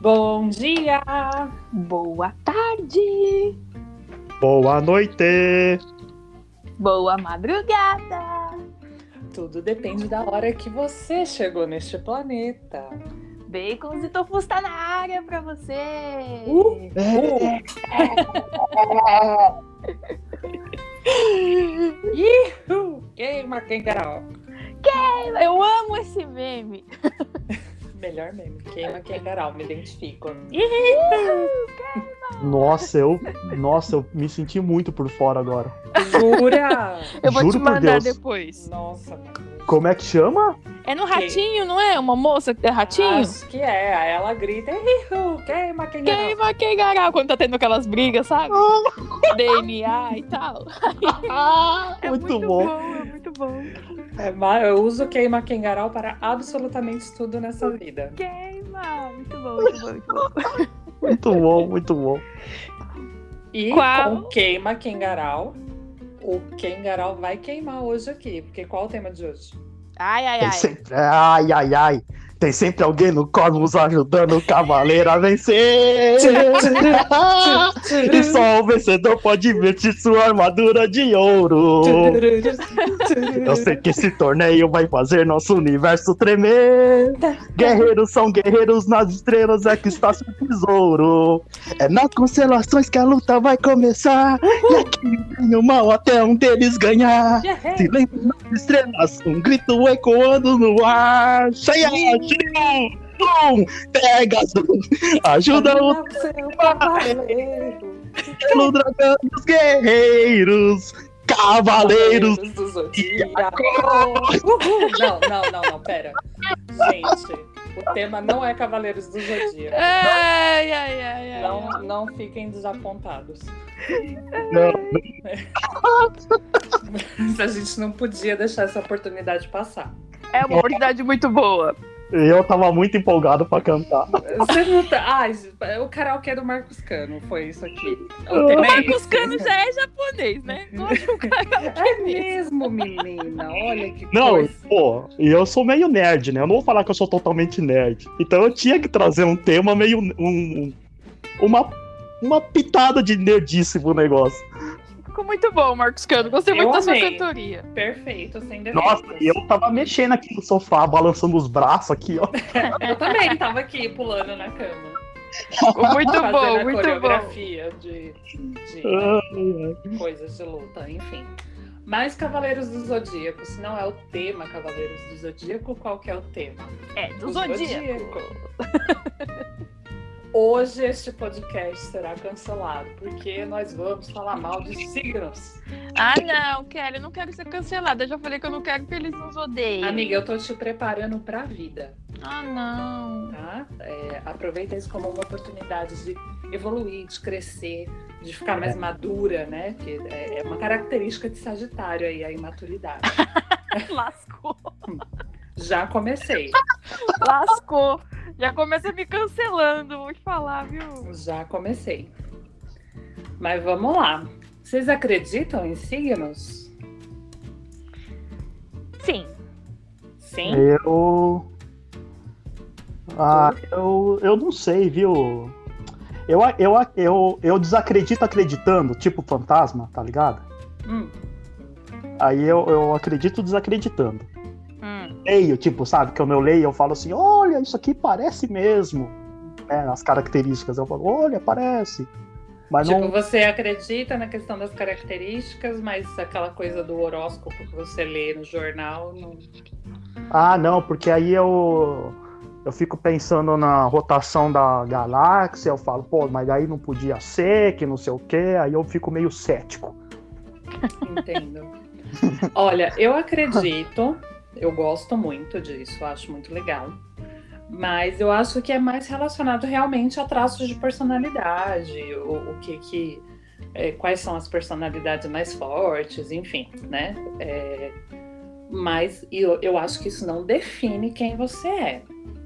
Bom dia! Boa tarde! Boa noite! Boa madrugada! Tudo depende da hora que você chegou neste planeta. Bacons e tofu está na área pra você! Uh, Ihu! Queima quem Carol. Eu amo esse meme! Melhor meme. Queima quem Carol, me identifico. Nossa, eu, nossa, eu me senti muito por fora agora. Jura? Eu vou Juro te mandar depois. Nossa, meu Deus. Como é que chama? É no ratinho, não é? Uma moça que é ratinho? Acho que é. Aí ela grita! Queima quem Carol. Queima quem garau quando tá tendo aquelas brigas, sabe? DNA e tal. Ah, É muito, bom. é muito bom. É, eu uso queima quem Carol para absolutamente tudo nessa vida. Queima! Muito bom, muito bom, muito bom. Muito bom, muito bom. E Qual? com queima Kengarau, o Kengarau vai queimar hoje aqui. Porque qual é o tema de hoje? Ai, ai, ai. sempre, ai, ai, ai. Tem sempre alguém no cosmos ajudando o cavaleiro a vencer. e só o vencedor pode vestir sua armadura de ouro. Eu sei que esse torneio vai fazer nosso universo tremer. Guerreiros são guerreiros nas estrelas, é que está seu tesouro. É nas constelações que a luta vai começar. E aqui vem o mal até um deles ganhar. Silêncio nas estrelas, um grito ecoando no ar. Cheia, cheia, um, Pegasus, ajuda o seu cavaleiro. pelo dragão dos guerreiros. Cavaleiros do Zodíaco. Não, não, não, não, pera. Gente, o tema não é Cavaleiros do Zodíaco. Ai, ai, ai, ai. Não, não fiquem desapontados. Não, Mas a gente não podia deixar essa oportunidade passar. É uma oportunidade muito boa. Eu tava muito empolgado pra cantar. Você não tá... Ai, o karaokê do Marcos Cano foi isso aqui. O é Marcos esse. Cano já é japonês, né? É mesmo, menina. Olha que Não, coisa. pô, e eu sou meio nerd, né? Eu não vou falar que eu sou totalmente nerd. Então eu tinha que trazer um tema meio. Um, um- uma, uma pitada de nerdice pro negócio. Ficou muito bom, Marcos Cano. Gostei Eu muito da sua amei. Cantoria. Perfeito, sem defeitos. Nossa, e eu tava mexendo aqui no sofá, balançando os braços aqui, ó. Eu também tava aqui pulando na cama. Ficou muito fazendo bom, a muito bom. coreografia de, de ai. coisas de luta, enfim. Mas Cavaleiros do Zodíaco, se não é o tema Cavaleiros do Zodíaco, qual que é o tema? É, do O Zodíaco. Hoje este podcast será cancelado, porque nós vamos falar mal de signos. Ah, não, Kelly, eu não quero ser cancelada. Eu já falei que eu não quero que eles nos odeiem. Amiga, eu tô te preparando pra vida, Ah, não. tá? É, aproveita isso como uma oportunidade de evoluir, de crescer, de ficar mais madura, né? Que é é uma característica de Sagitário aí, a imaturidade. Lascou. Já comecei, Lascou. Já começa me cancelando, vou te falar, viu? já comecei. Mas vamos lá. Vocês acreditam em signos? Sim. Sim? Eu. Ah, eu, eu não sei, viu? Eu, eu, eu, eu desacredito acreditando, tipo fantasma, tá ligado? Hum. Aí eu, eu acredito desacreditando. Leio, tipo, sabe? Quando eu leio, eu falo assim: olha, isso aqui parece mesmo. Né, as características, eu falo: olha, parece. Mas Tipo, não. você acredita na questão das características, mas aquela coisa do horóscopo que você lê no jornal não. Ah, não, porque aí eu. Eu fico pensando na rotação da galáxia, eu falo, pô, mas aí não podia ser, que não sei o quê, aí eu fico meio cético. Entendo. Olha, eu acredito, eu gosto muito disso, acho muito legal. Mas eu acho que é mais relacionado realmente a traços de personalidade, o, o que que. é, quais são as personalidades mais fortes, enfim, né? É, mas eu, eu acho que isso não define quem você é.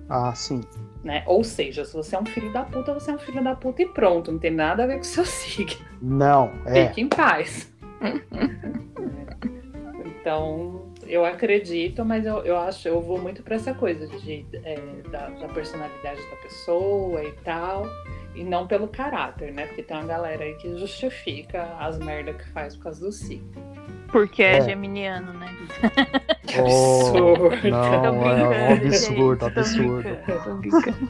Ah, sim. né? Ou seja, se você é um filho da puta, você é um filho da puta e pronto, não tem nada a ver com o seu signo. Não, é. Fique em paz. então, eu acredito, mas eu, eu acho, eu vou muito pra essa coisa de, é, da, da personalidade da pessoa e tal. E não pelo caráter, né? Porque tem uma galera aí que justifica as merdas que faz por causa do signo. Porque é, É. geminiano, né? Que absurdo. Não, Tô é um brincando, absurdo, gente, tô absurdo. brincando, tô brincando.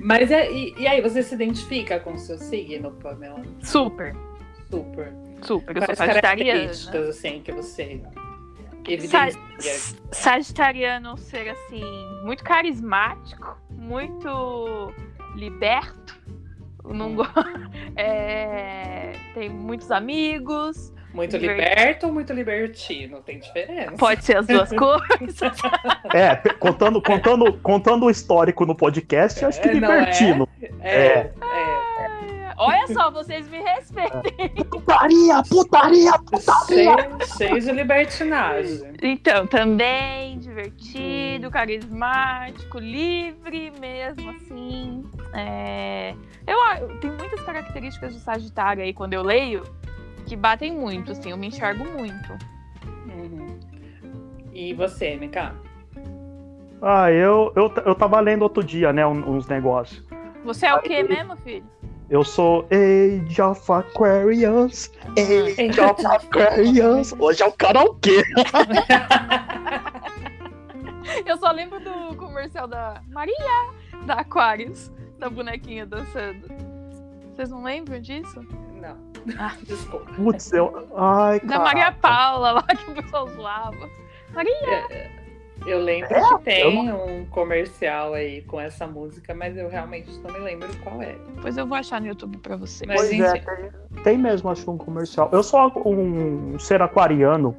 Mas é, e, e aí, você se identifica com o seu signo, Pamela? Super, Super. super. Eu sou Quais sagitariana. características, assim, que você Sa- evidencia? Sagitariano ser assim, muito carismático, muito liberto. Não go... é, tem muitos amigos. Muito liberto ou muito libertino? Tem diferença. Pode ser as duas coisas. É, contando, contando, contando o histórico no podcast, acho que É, é? libertino. É, é. Olha só, vocês me respeitem. Putaria, putaria, putaria! Cheio de libertinagem. Então, também divertido, carismático, livre mesmo, assim. É, Eu, eu tem muitas características do Sagitário aí quando eu leio que batem muito, assim, eu me enxergo muito. Uhum. E você, MK? Ah, eu, eu, eu tava lendo outro dia, né, uns negócios. Você é o quê mesmo, filho? Eu sou Age of Aquarius, Age of Aquarius. Hoje é o karaokê. Eu só lembro do comercial da Maria, da Aquarius, da bonequinha dançando. Vocês não lembram disso? Não. Ah. Desculpa. Putz, eu... Ai, Da Maria. Paula lá que o pessoal zoava. Maria! Eu lembro É? que tem Eu um comercial aí com essa música, mas eu realmente não me lembro qual é. Depois eu vou achar no YouTube pra você. Mas Pois enfim. é, tem, tem mesmo, acho, um comercial. Eu sou um ser aquariano.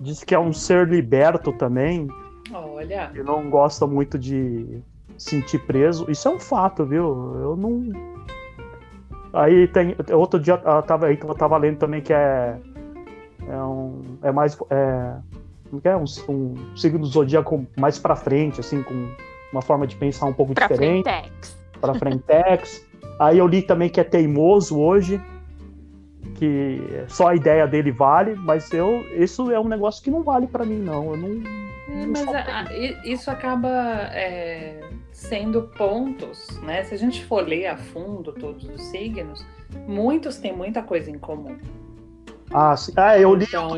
Diz que é um ser liberto também. Olha, que não gosta muito de sentir preso. Isso é um fato, viu? Eu não. Aí tem. Outro dia eu tava, eu tava lendo também que é. É, um, é mais. É, é? Um, um signo do zodíaco mais pra frente, assim, com uma forma de pensar um pouco Pra diferente. Frentex. Pra frentex. Aí eu li também que é teimoso hoje. Que só a ideia dele vale, mas eu, isso é um negócio que não vale pra mim, não. Eu não. É, não mas a- isso acaba é, sendo pontos, né? Se a gente for ler a fundo todos os signos, muitos têm muita coisa em comum. Ah, sim. ah, eu li Então,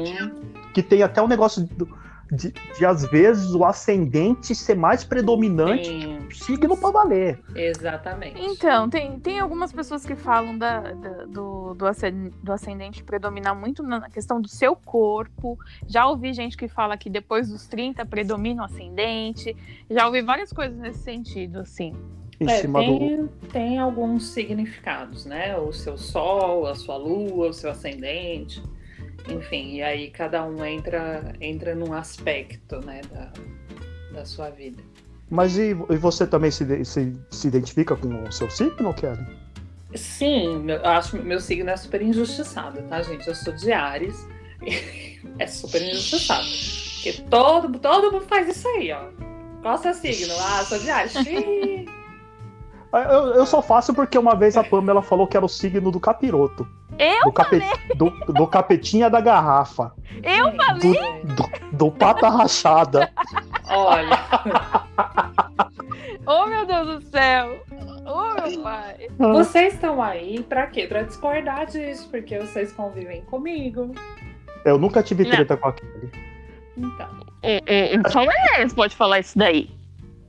que tem até um negócio do- de, de, às vezes o ascendente ser mais predominante sim, o signo pra valer. exatamente. Então, tem, tem algumas pessoas que falam da, da- do, do, ascen- do ascendente predominar muito na questão do seu corpo. Já ouvi gente que fala que depois dos 30 predomina o ascendente. Já ouvi várias coisas nesse sentido, assim. Em É, cima do. tem, tem alguns significados, né? O seu sol, a sua lua, o seu ascendente, enfim, e aí cada um entra, entra num aspecto, né, da, da sua vida. Mas e, e você também se, se, se identifica com o seu signo, Kelly? Sim, eu acho que meu signo é super injustiçado, tá, gente? Eu sou de Ares, é super injustiçado. Porque todo, todo mundo faz isso aí, ó. Qual é o seu signo? Ah, sou de Ares. Ah, Eu, eu só faço porque uma vez a Pamela falou que era o signo do capiroto. Eu Do, cape, do, do capetinha da garrafa. Eu falei? Do, do pata rachada. Olha, Oh, meu Deus do céu! Oh, meu pai! vocês estão aí pra quê? Pra discordar disso, porque vocês convivem comigo. Eu nunca tive Não. treta com a Kelly. Então. Só o Enéas pode falar isso daí.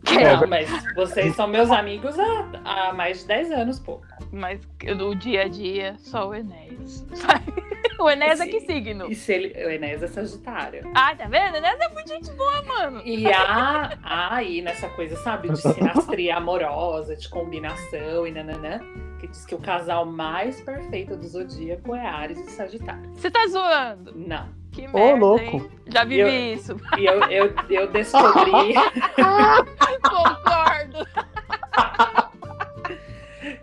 É, Não, mas vocês são meus amigos há, há mais de 10 anos, pô. Mas no dia a dia, só o Enéas. o Enéas é que signo? E se ele. O Enéas é Sagitário. Ah, tá vendo? Enéas é muito gente boa, mano. E há, há aí nessa coisa, sabe, de sinastria amorosa, de combinação e nananã, que diz que o casal mais perfeito do zodíaco é Ares e Sagitário. Você tá zoando? Não. Que Ô, merda, louco. hein? Já vivi Eu- isso. E eu, eu, eu descobri. Concordo.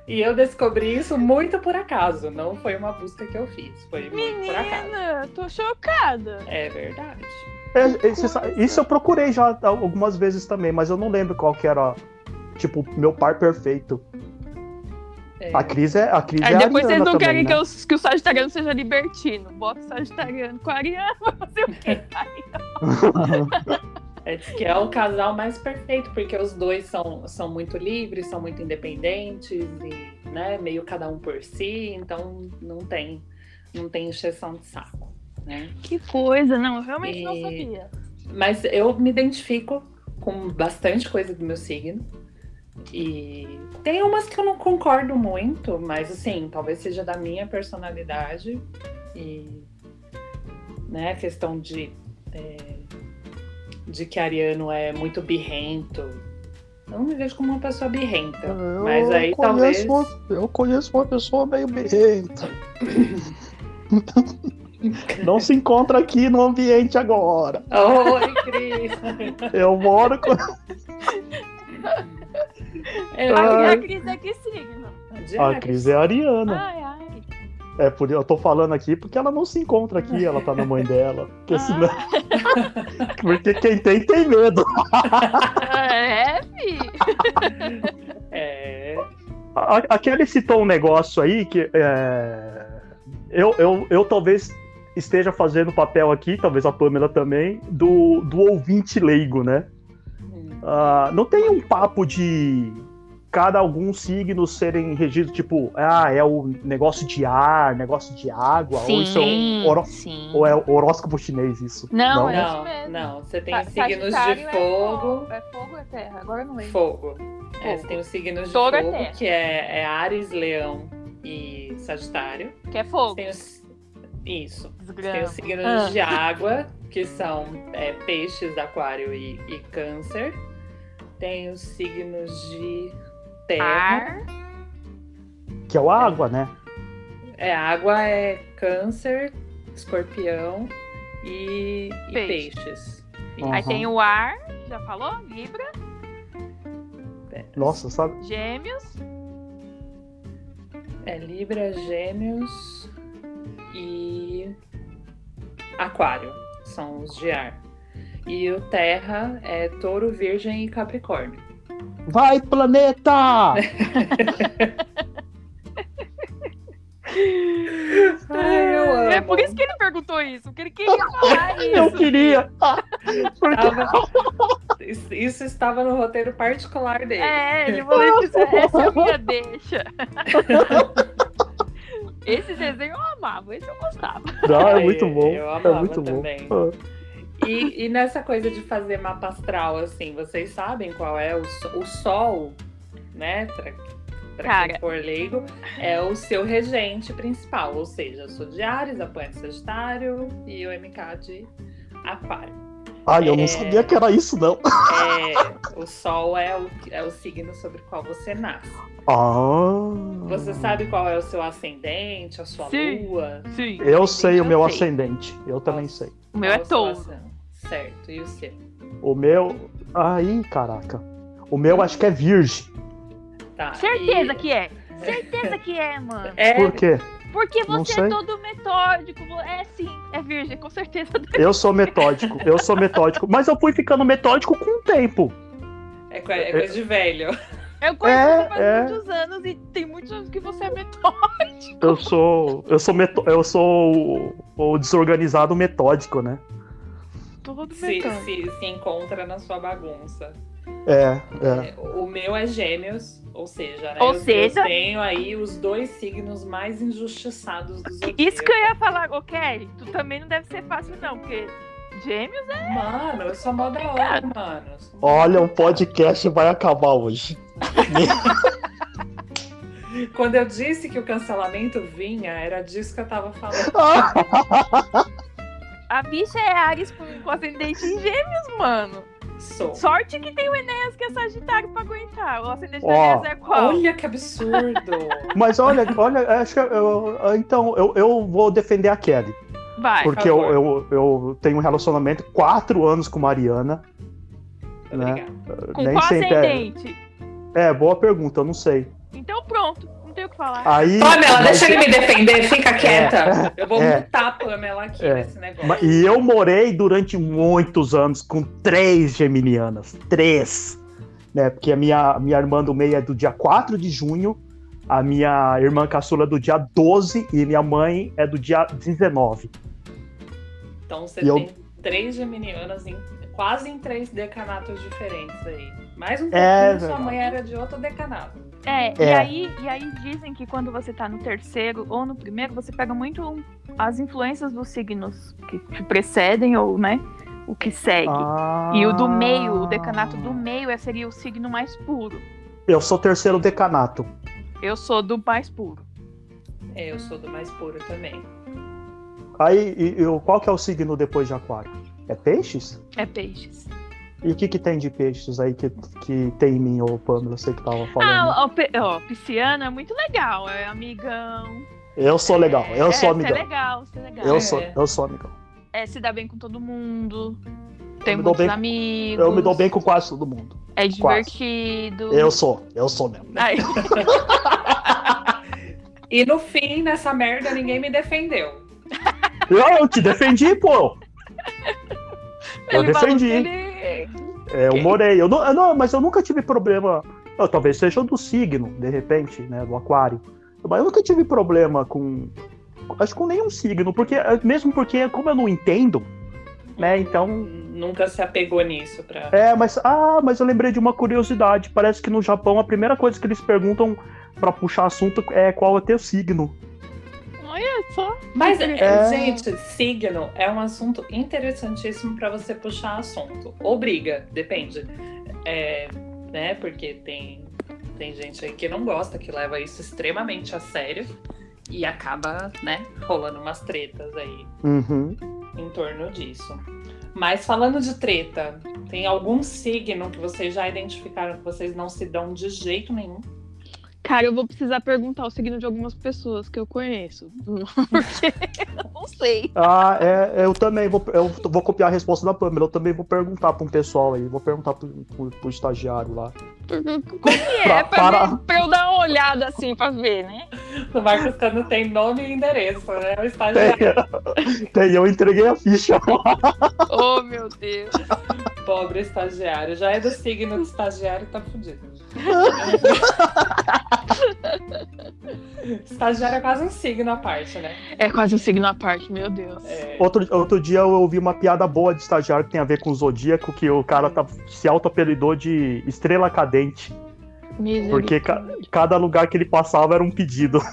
e eu descobri isso muito por acaso. Não foi uma busca que eu fiz. Foi muito por acaso. Menina, tô chocada. É verdade. É, esse- isso eu procurei já algumas vezes também, mas eu não lembro qual que era, tipo, meu par perfeito. É. A Cris é a Cris Aí é depois vocês ariana não também, querem né? que, eu- que o Sagitariano seja libertino. Bota o Sagitariano com Ariano, não sei o quê. É, que é o casal mais perfeito, porque os dois são, são muito livres, são muito independentes e né, meio cada um por si, então não tem, não tem encheção de saco. Né? Que coisa, não, eu realmente não E- sabia. Mas eu me identifico com bastante coisa do meu signo. E tem umas que eu não concordo muito, mas assim, talvez seja da minha personalidade. E né, a questão de, é, de que Ariano é muito birrento. Eu não me vejo como uma pessoa birrenta. mas aí talvez. uma- eu conheço uma pessoa meio birrenta. Não se encontra aqui no ambiente agora. Oi, Cris! Eu moro com. Eu- A, Ai. a Cris é que signo? A. Cris é ariana. Ai, ai. É por eu tô falando aqui porque ela não se encontra aqui, ela tá na mãe dela. Porque senão. Porque quem tem, tem medo. É, fi. É. A, a Kelly citou um negócio aí que é, eu, eu, eu talvez esteja fazendo papel aqui, talvez a Pamela também, do, do ouvinte leigo, né? hum. Ah, não tem um papo de cada alguns signos serem regidos, tipo, ah, é o negócio de ar, negócio de água, ou isso é Sim, horó- sim. ou é horóscopo chinês isso? Não, é né? isso Não, mesmo. não. Você tem Sa- os signos de é fogo. É fogo ou é terra? Agora eu não lembro. Fogo. É, Fogo. você tem os signos de Touro é fogo, terra. que é, é Ares, Leão e Sagitário. Que é fogo. Tem os... Isso. Tem os signos Ah. de água, que são é, peixes, aquário e, e câncer. Tem os signos de terra. Ar. Que é o água, né? É, água é câncer, escorpião e, e Peixe. peixes. Ó. Aí tem o ar, já falou? Libra. Nossa, sabe? Gêmeos. É Libra, Gêmeos e Aquário. São os de ar. E o Terra é Touro, Virgem e Capricórnio. Vai, planeta! Ai, amo. É por isso que ele perguntou isso, porque ele queria falar isso. Eu queria! Porque Isso- Isso estava no roteiro particular dele. É, ele falou isso, essa é a minha deixa. Esse desenho eu amava, esse eu gostava. Não, é muito bom. eu é amava muito também. bom. E, e nessa coisa de fazer mapa astral, assim, vocês sabem qual é o, o Sol, né? Pra, pra Cara. quem for leigo, é o seu regente principal. Ou seja, eu sou de Ares, apoio Sagitário e o MK de Aquário. Ai, eu não É. sabia que era isso, não. É, o Sol é o, é o signo sobre o qual você nasce. Ah. Você sabe qual é o seu ascendente, a sua Sim. lua? Sim. Eu sei o meu Eu sei. ascendente. Eu também sei. O meu é seu touro. Certo, e o seu? O meu. Aí, caraca. O meu acho que é virgem. Tá. Certeza e- que é. Certeza que é, mano. É, Por quê? Porque Não você sei. é todo metódico. É sim, é virgem, com certeza. Eu sou metódico. Eu sou metódico. Mas eu fui ficando metódico com o tempo. é, é coisa de velho. Eu conheço É, você faz é. muitos anos e tem muitos anos que você é metódico. Eu sou. Eu sou, meto, eu sou o, o desorganizado metódico, né? Todo Se, se, se encontra na sua bagunça. É, é. É, O meu é gêmeos, ou seja, né, Ou eu, seja- eu tenho aí os dois signos mais injustiçados do zodíaco. Isso que eu ia falar, ô Kelly, tu também não deve ser fácil, não, porque gêmeos é. Mano, eu sou mó da hora, mano. Olha, o podcast vai acabar hoje. Quando eu disse que o cancelamento vinha, era disso que eu tava falando. A bicha é Ares com, com ascendente em gêmeos, mano. Sou. Sorte que tem o Enéas que é Sagitário pra aguentar. O ascendente do Ó. Enéas é qual? Olha que absurdo. Mas olha, olha, acho que eu- então eu, eu vou defender a Kelly. Vai. Porque eu, eu, eu tenho um relacionamento quatro anos com Mariana. Né? Com Nem qual é- ascendente? É, boa pergunta, eu não sei. Então pronto, o que falar. Aí. Pamela, deixa ele me defender, fica quieta. Eu vou é. mutar a Pamela aqui É. nesse negócio. E eu morei durante muitos anos com três geminianas. Três. Né? Porque a minha, minha irmã do meio é do dia 4 de junho, a minha irmã caçula é do dia 12 e minha mãe é do dia 19. Então você E eu- tem três geminianas em, quase em três decanatos diferentes aí. Mais um É pouquinho, sua verdade. mãe era de outro decanato. É, E, É. aí, e aí dizem que quando você tá no terceiro ou no primeiro, você pega muito as influências dos signos que te precedem ou, né, o que segue. Ah. E o do meio, o decanato do meio, é- seria o signo mais puro. Eu sou terceiro decanato. Eu sou do mais puro. É, eu sou do mais puro também. Aí, e, e, qual que é o signo depois de aquário? É peixes? É peixes. E o que que tem de peixes aí que, que tem em mim, ô Pamela? Você que tava falando. Ah, o, ó, pisciano é muito legal, é amigão. eu sou legal, eu é, sou Você amigão. é legal, você é legal. Eu É. sou, eu sou amigão. É, se dá bem com todo mundo. Tem muitos bem- amigos. Eu me dou bem com quase todo mundo. É quase. divertido. Eu sou, eu sou mesmo. E no fim, nessa merda, ninguém me defendeu. Eu te defendi, pô. Eu ele falou defendi. É, eu morei. Eu não, eu não- mas eu nunca tive problema. eu, talvez seja do signo, de repente, né? Do aquário. Mas eu nunca tive problema com. Acho que com nenhum signo, porque mesmo porque, como eu não entendo, né? Então. Nunca se apegou nisso pra. É, mas. Ah, mas eu lembrei de uma curiosidade. Parece que no Japão a primeira coisa que eles perguntam pra puxar assunto é qual é teu signo. Olha só. Mas, É. gente, signo é um assunto interessantíssimo para você puxar assunto. Ou briga, depende. É, né? Porque tem, tem gente aí que não gosta, que leva isso extremamente a sério e acaba, né, rolando umas tretas aí Uhum. em torno disso. Mas falando de treta, tem algum signo que vocês já identificaram que vocês não se dão de jeito nenhum? Cara, eu vou precisar perguntar o signo de algumas pessoas que eu conheço. Porque eu não sei. Ah, é, eu também vou, eu vou copiar a resposta da Pamela. Eu também vou perguntar para um pessoal aí, vou perguntar pro, pro- pro estagiário lá. Como que é? Para- eu dar uma olhada assim, pra ver, né? O Marcos Cano tem nome e endereço, né? O estagiário. Tem, tem, eu entreguei a ficha. Oh, meu Deus. Pobre estagiário. Já é do signo do estagiário, tá fudido. estagiário é quase um signo à parte, né? É quase um signo à parte, meu Deus. É, Outro, outro dia eu ouvi uma piada boa de estagiário que tem a ver com o Zodíaco, que o cara tá, se auto-apelidou de estrela cadente, porque ca- cada lugar que ele passava era um pedido.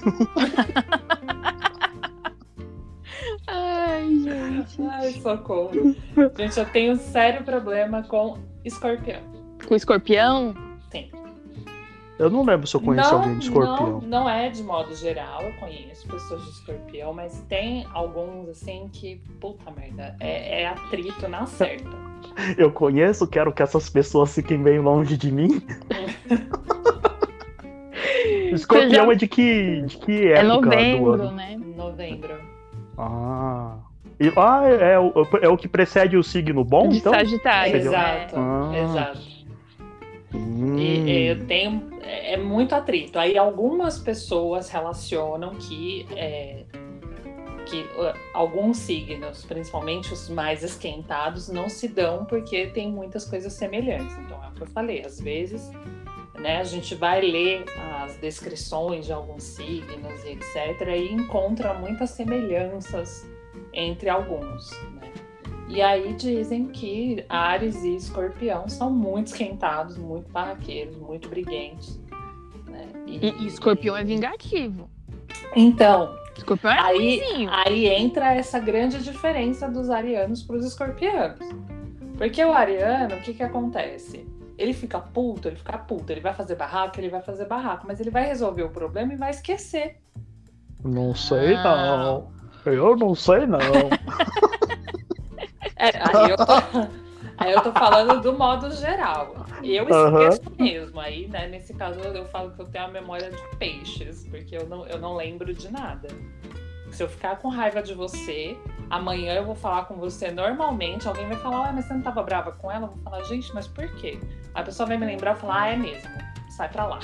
Ai, gente. Ai, socorro. Gente, eu tenho um sério problema com escorpião. Com escorpião? Sim. Eu não lembro se eu conheço não, alguém de escorpião. Não, não é de modo geral, eu conheço pessoas de escorpião, mas tem alguns assim que, puta merda, é, é atrito na certa. Eu conheço, quero que essas pessoas fiquem bem longe de mim. escorpião já- é de que, de que É época do novembro, ano? né? Novembro. Ah. E, ah, é, é o, é o que precede o signo bom, de então? Sagitário. Exato, Ah. exato. Hum. E. É é muito atrito. Aí algumas pessoas relacionam que. é, que uh, alguns signos, principalmente os mais esquentados, não se dão porque tem muitas coisas semelhantes. Então é o que eu falei, às vezes né, a gente vai ler as descrições de alguns signos e etc. e encontra muitas semelhanças entre alguns. E aí dizem que Ares e Escorpião são muito esquentados, muito barraqueiros, muito briguentes. Né? E, e escorpião é vingativo. Então, Escorpião é Aí- ruimzinho. Aí entra essa grande diferença dos arianos para os escorpianos. Porque o ariano, o que que acontece? Ele fica puto, ele fica puto, ele vai fazer barraco, ele vai fazer barraco, mas ele vai resolver o problema e vai esquecer. Não sei Ah. não. Eu não sei não. É, aí, eu tô, aí eu tô falando do modo geral. Eu esqueço mesmo. Aí, né, nesse caso, eu falo que eu tenho a memória de peixes, porque eu não, eu não lembro de nada. Se eu ficar com raiva de você, amanhã eu vou falar com você normalmente, alguém vai falar, ah, mas você não tava brava com ela? Eu vou falar, gente, mas por quê? A pessoa vai me lembrar e falar, ah, é mesmo, sai pra lá.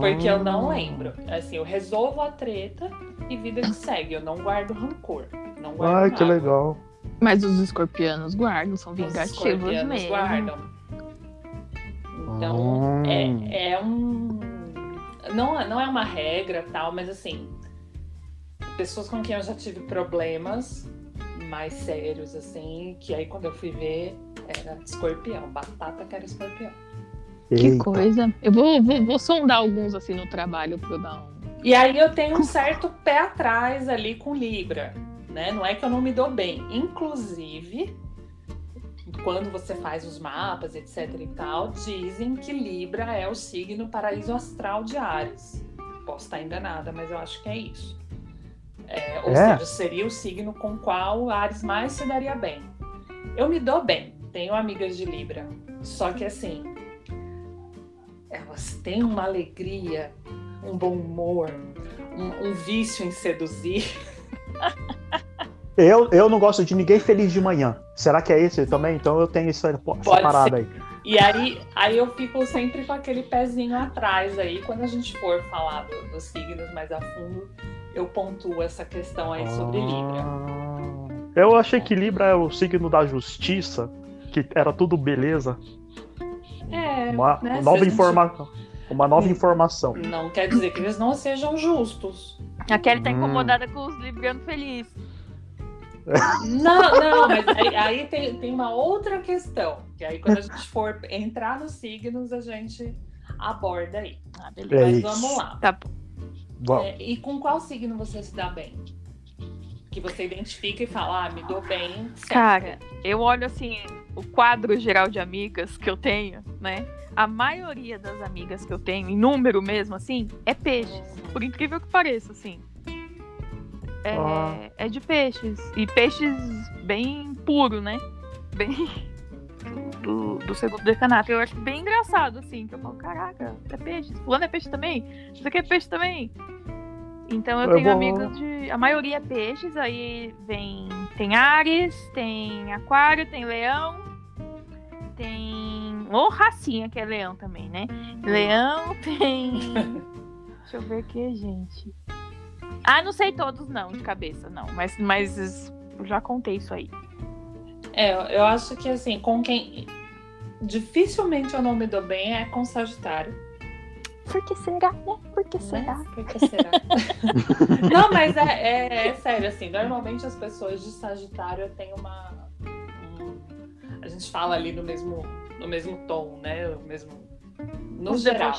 Porque eu não lembro. Assim, eu resolvo a treta e vida que segue. Eu não guardo rancor. Não guardo Ai, que mágoa. legal. Mas os escorpianos guardam, são Os vingativos escorpianos mesmo. guardam. Então, Ah. é, é um. Não, é- não é uma regra tal, mas assim. Pessoas com quem eu já tive problemas mais sérios, assim, que aí quando eu fui ver, era escorpião, batata que era escorpião. Que Eita. coisa. Eu vou, vou, vou sondar alguns assim no trabalho pra eu dar um. E aí eu tenho um certo pé atrás ali com Libra, né? Não é que eu não me dou bem. Inclusive, quando você faz os mapas, etc e tal, dizem que Libra é o signo paraíso astral de Ares. Posso estar enganada, mas eu acho que é isso. É, ou É? seja, seria o signo com qual Ares mais se daria bem. Eu me dou bem, tenho amigas de Libra. Só que assim, elas têm uma alegria, um bom humor, um, um vício em seduzir. Eu, eu não gosto de ninguém feliz de manhã. Será que é esse também? Então eu tenho isso, essa Pode parada aí. E aí, aí eu fico sempre com aquele pezinho atrás aí. Quando a gente for falar do- dos signos mais a fundo, eu pontuo essa questão aí sobre Libra. Ah, Eu achei que Libra é o signo da justiça, que era tudo beleza. É, Uma né, nova informação. Uma nova informação. Não quer dizer que eles não sejam justos. A Kelly tá Hum. incomodada com os librianos felizes. Não, não, mas aí, aí tem, tem uma outra questão. Que aí quando a gente for entrar nos signos, a gente aborda aí. Ah, beleza. É Mas isso. vamos lá. Tá bom. É, e com qual signo você se dá bem? Que você identifica e fala, ah, me dou bem. sempre. Cara, eu olho assim, o quadro geral de amigas que eu tenho, né? A maioria das amigas que eu tenho, em número mesmo, assim, é peixes. Por incrível que pareça, assim. É, Ah. é de peixes. E peixes bem puro, né? Bem. Do, do segundo decanato. Eu acho bem engraçado, assim, que eu falo, caraca, é peixe. Fulano é peixe também? Isso aqui é peixe também? Então eu Eu tenho vou- amigos de. A maioria é peixes, aí vem. Tem Ares, tem Aquário, tem Leão, tem. Ou Racinha, que é Leão também, né? Leão tem. Deixa eu ver aqui, gente. Ah, não sei todos, não, de cabeça, não. Mas, mas já contei isso aí. É, eu- eu acho que assim, com quem. Dificilmente eu não me dou bem é com Sagitário. Por que será, né? Por que Né? Por que será? não, mas é, é- é sério, assim, normalmente as pessoas de Sagitário têm uma. um- a gente fala ali no mesmo, no mesmo tom, né? O mesmo. No geral.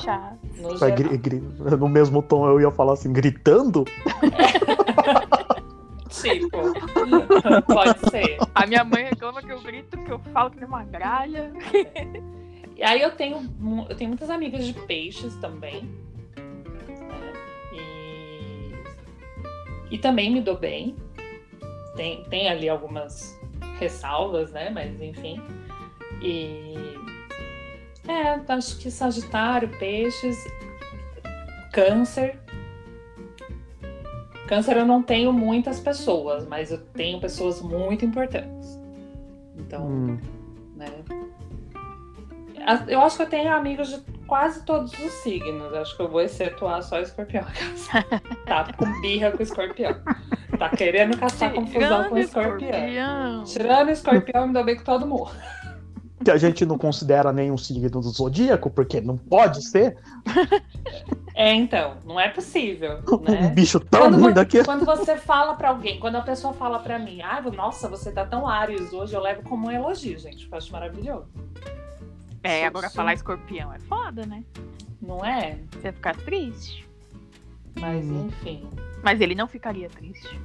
No geral. no mesmo tom eu ia falar assim, gritando? Tipo, pode ser. A minha mãe reclama que eu grito, que eu falo que nem uma gralha. E aí eu tenho, eu tenho muitas amigas de peixes também. né? E, e também me dou bem. Tem, tem ali algumas ressalvas, né? Mas enfim. E é, acho que Sagitário, Peixes, Câncer. Câncer eu não tenho muitas pessoas, mas eu tenho pessoas muito importantes. Então, Hum, né? Eu acho que eu tenho amigos de quase todos os signos. Acho que eu vou excetuar só escorpião. tá com birra com escorpião. Tá querendo caçar confusão com escorpião. escorpião. Tirando escorpião, me dou bem com todo mundo. que a gente não considera nenhum signo do zodíaco, porque não pode ser É, então, não é possível, um né? bicho tão Quando, ruim vo- daquele. quando você fala pra alguém, quando a pessoa fala pra mim, ah, nossa, você tá tão Ares hoje, eu levo como um elogio, gente. Eu acho maravilhoso. É, Sim, agora sim. falar escorpião é foda, né? Não é? Você vai ficar triste. Mas Hum. enfim. Mas ele não ficaria triste.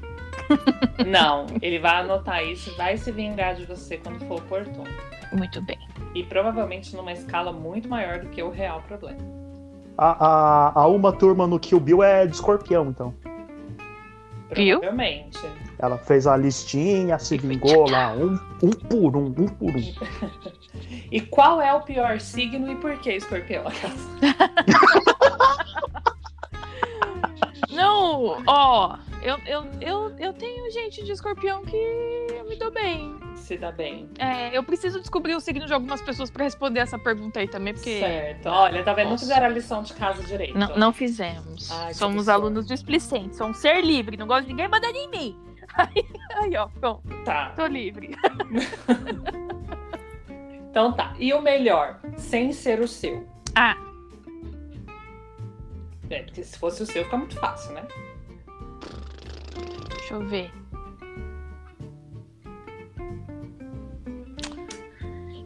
Não, ele vai anotar isso e vai se vingar de você quando for oportuno. Muito bem. E provavelmente numa escala muito maior do que o real problema. A, a, a uma turma no Kill Bill é de escorpião, então. Viu? Provavelmente. Ela fez a listinha, se vingou lá, um, um por um, um por um. E qual é o pior signo e por que escorpião? Não, ó, eu, eu, eu, eu tenho gente de escorpião que eu me dou bem. Se dá bem. É, eu preciso descobrir o signo de algumas pessoas pra responder essa pergunta aí também, porque Certo. Olha, tá vendo? Não fizeram a lição de casa direito. não, não fizemos. Ai, Somos absurdo. alunos displicentes, somos ser livre, não gosto de ninguém mandando em mim. Aí, ó, bom, tá. tô livre. então tá. E o melhor, sem ser o seu? Ah. É, porque se fosse o seu fica muito fácil, né? Deixa eu ver.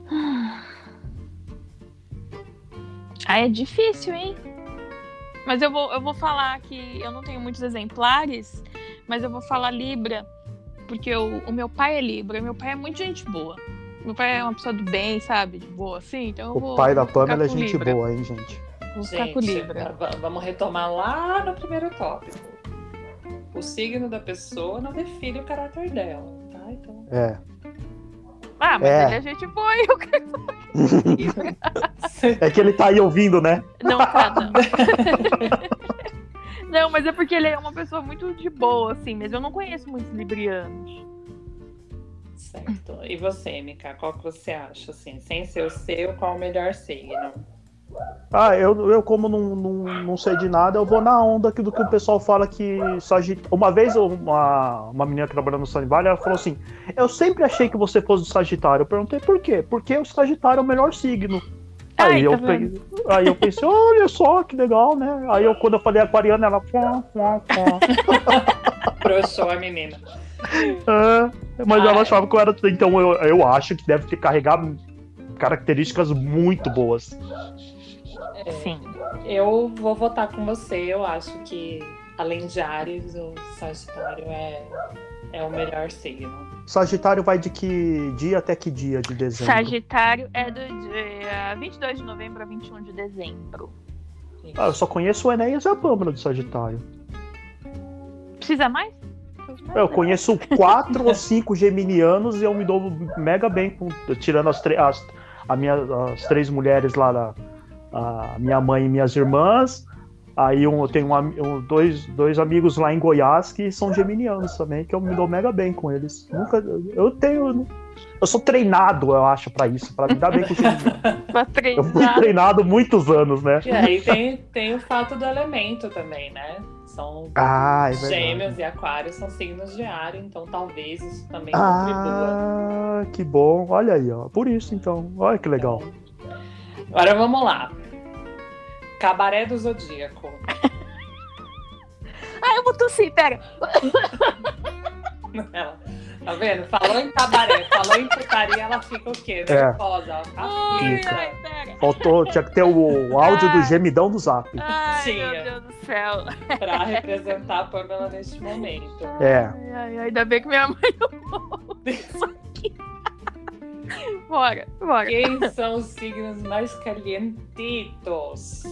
Ah, é difícil, hein? Mas eu vou, eu vou falar que eu não tenho muitos exemplares, mas eu vou falar Libra, porque o, o meu pai é Libra, meu pai é muito gente boa. Meu pai é uma pessoa do bem, sabe? De boa, assim. Então eu O vou, pai da Pamela é com gente Libra. boa, hein, gente? Vou ficar com Gente, Libra. va- vamos retomar lá no primeiro tópico. O signo da pessoa não define o caráter dela, tá? Então, É. Ah, mas É. ele é gente boa e eu quero é Libra. Que ele tá aí ouvindo, né? Não tá, não. mas é porque ele é uma pessoa muito de boa, assim, mas eu não conheço muitos librianos. certo. E você, Mika, qual que você acha, assim? Sem ser o seu, qual o melhor signo? Ah, eu, eu como não, não, não sei de nada, eu vou na onda aqui do que o pessoal fala que Sagitário. Uma vez uma, uma menina que trabalhando no Sunny Valley, ela falou assim: Eu sempre achei que você fosse do Sagitário. Eu perguntei por quê? Porque o Sagitário é o melhor signo. Ai, Aí, tá eu, vendo? pe- aí eu pensei, olha só que legal, né? Aí eu, quando eu falei aquariana, ela. Broxou a menina. É, mas Ah, ela achava que eu era. Então eu, eu acho que deve ter carregado características muito boas. É, Sim. Eu vou votar com você. Eu acho que, além de Ares, o Sagitário é, é o melhor signo. Sagitário vai de que dia até que dia de dezembro? Sagitário é do dia 22 de novembro a 21 de dezembro. Ah, eu só conheço o Enéas e a Pâmela do Sagitário. Precisa mais? Eu conheço quatro ou cinco geminianos e eu me dou mega bem com, tirando as, as, a minha, as três mulheres lá, da, a minha mãe e minhas irmãs. Aí um, eu tenho um um- dois, dois amigos lá em Goiás que são geminianos também, que eu me dou mega bem com eles. Nunca, eu tenho. Eu sou treinado, eu acho, pra isso, pra me dar bem com geminiano. Eu fui treinado muitos anos, né? E aí tem, tem o fato do elemento também, né? São Ah, é verdade. gêmeos e aquários são signos de ar, então talvez isso também contribua. Ah, que bom. Olha aí, ó. Por isso, então. Olha que legal. Agora vamos lá. Cabaré do Zodíaco. Ah, eu vou tossir, pera. Ela, tá vendo? Falou em cabaré, falou em putaria, ela fica o quê? É. Nervosa, ela fica Ai, ai, pera. Faltou, tinha que ter o, o áudio do gemidão do zap. Ai, Tinha. meu Deus do céu. pra representar a Pamela neste momento. É. Ai, ai, ainda bem que minha mãe não ouve. Bora, bora. Quem são os signos mais calientitos?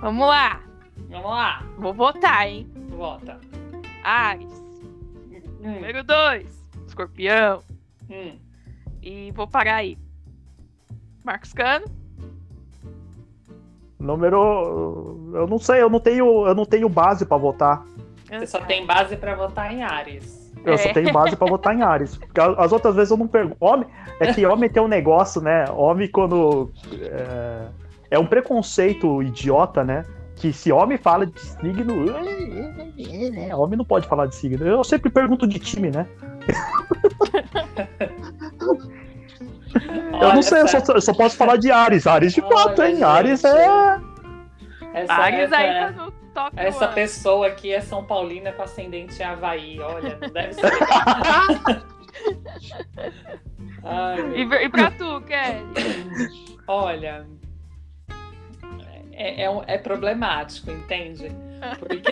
Vamos lá. Vamos lá, Vou votar, hein? vota. Ares. Hum, Número 2. Escorpião. hum. E vou parar aí. Marcos Cano. Número. Eu não sei, eu não tenho, eu não tenho base pra votar. Você só tem base pra votar em Ares. Eu só É. tenho base pra votar em Ares. As outras vezes eu não pergunto. Homem, é que homem tem um negócio, né? Homem quando. É, é um preconceito idiota, né? Que se homem fala de signo. Homem não pode falar de signo. Eu sempre pergunto de time, né? Eu não sei, eu só, eu só posso falar de Ares. Ares de fato, hein? gente. Ares é. Essa, Ares essa, aí tá no top essa one. pessoa aqui é São Paulina com ascendente Havaí. Olha, não deve ser. Ai, E, e pra tu, Kelly? Olha, é, é, um- é problemático, entende? Porque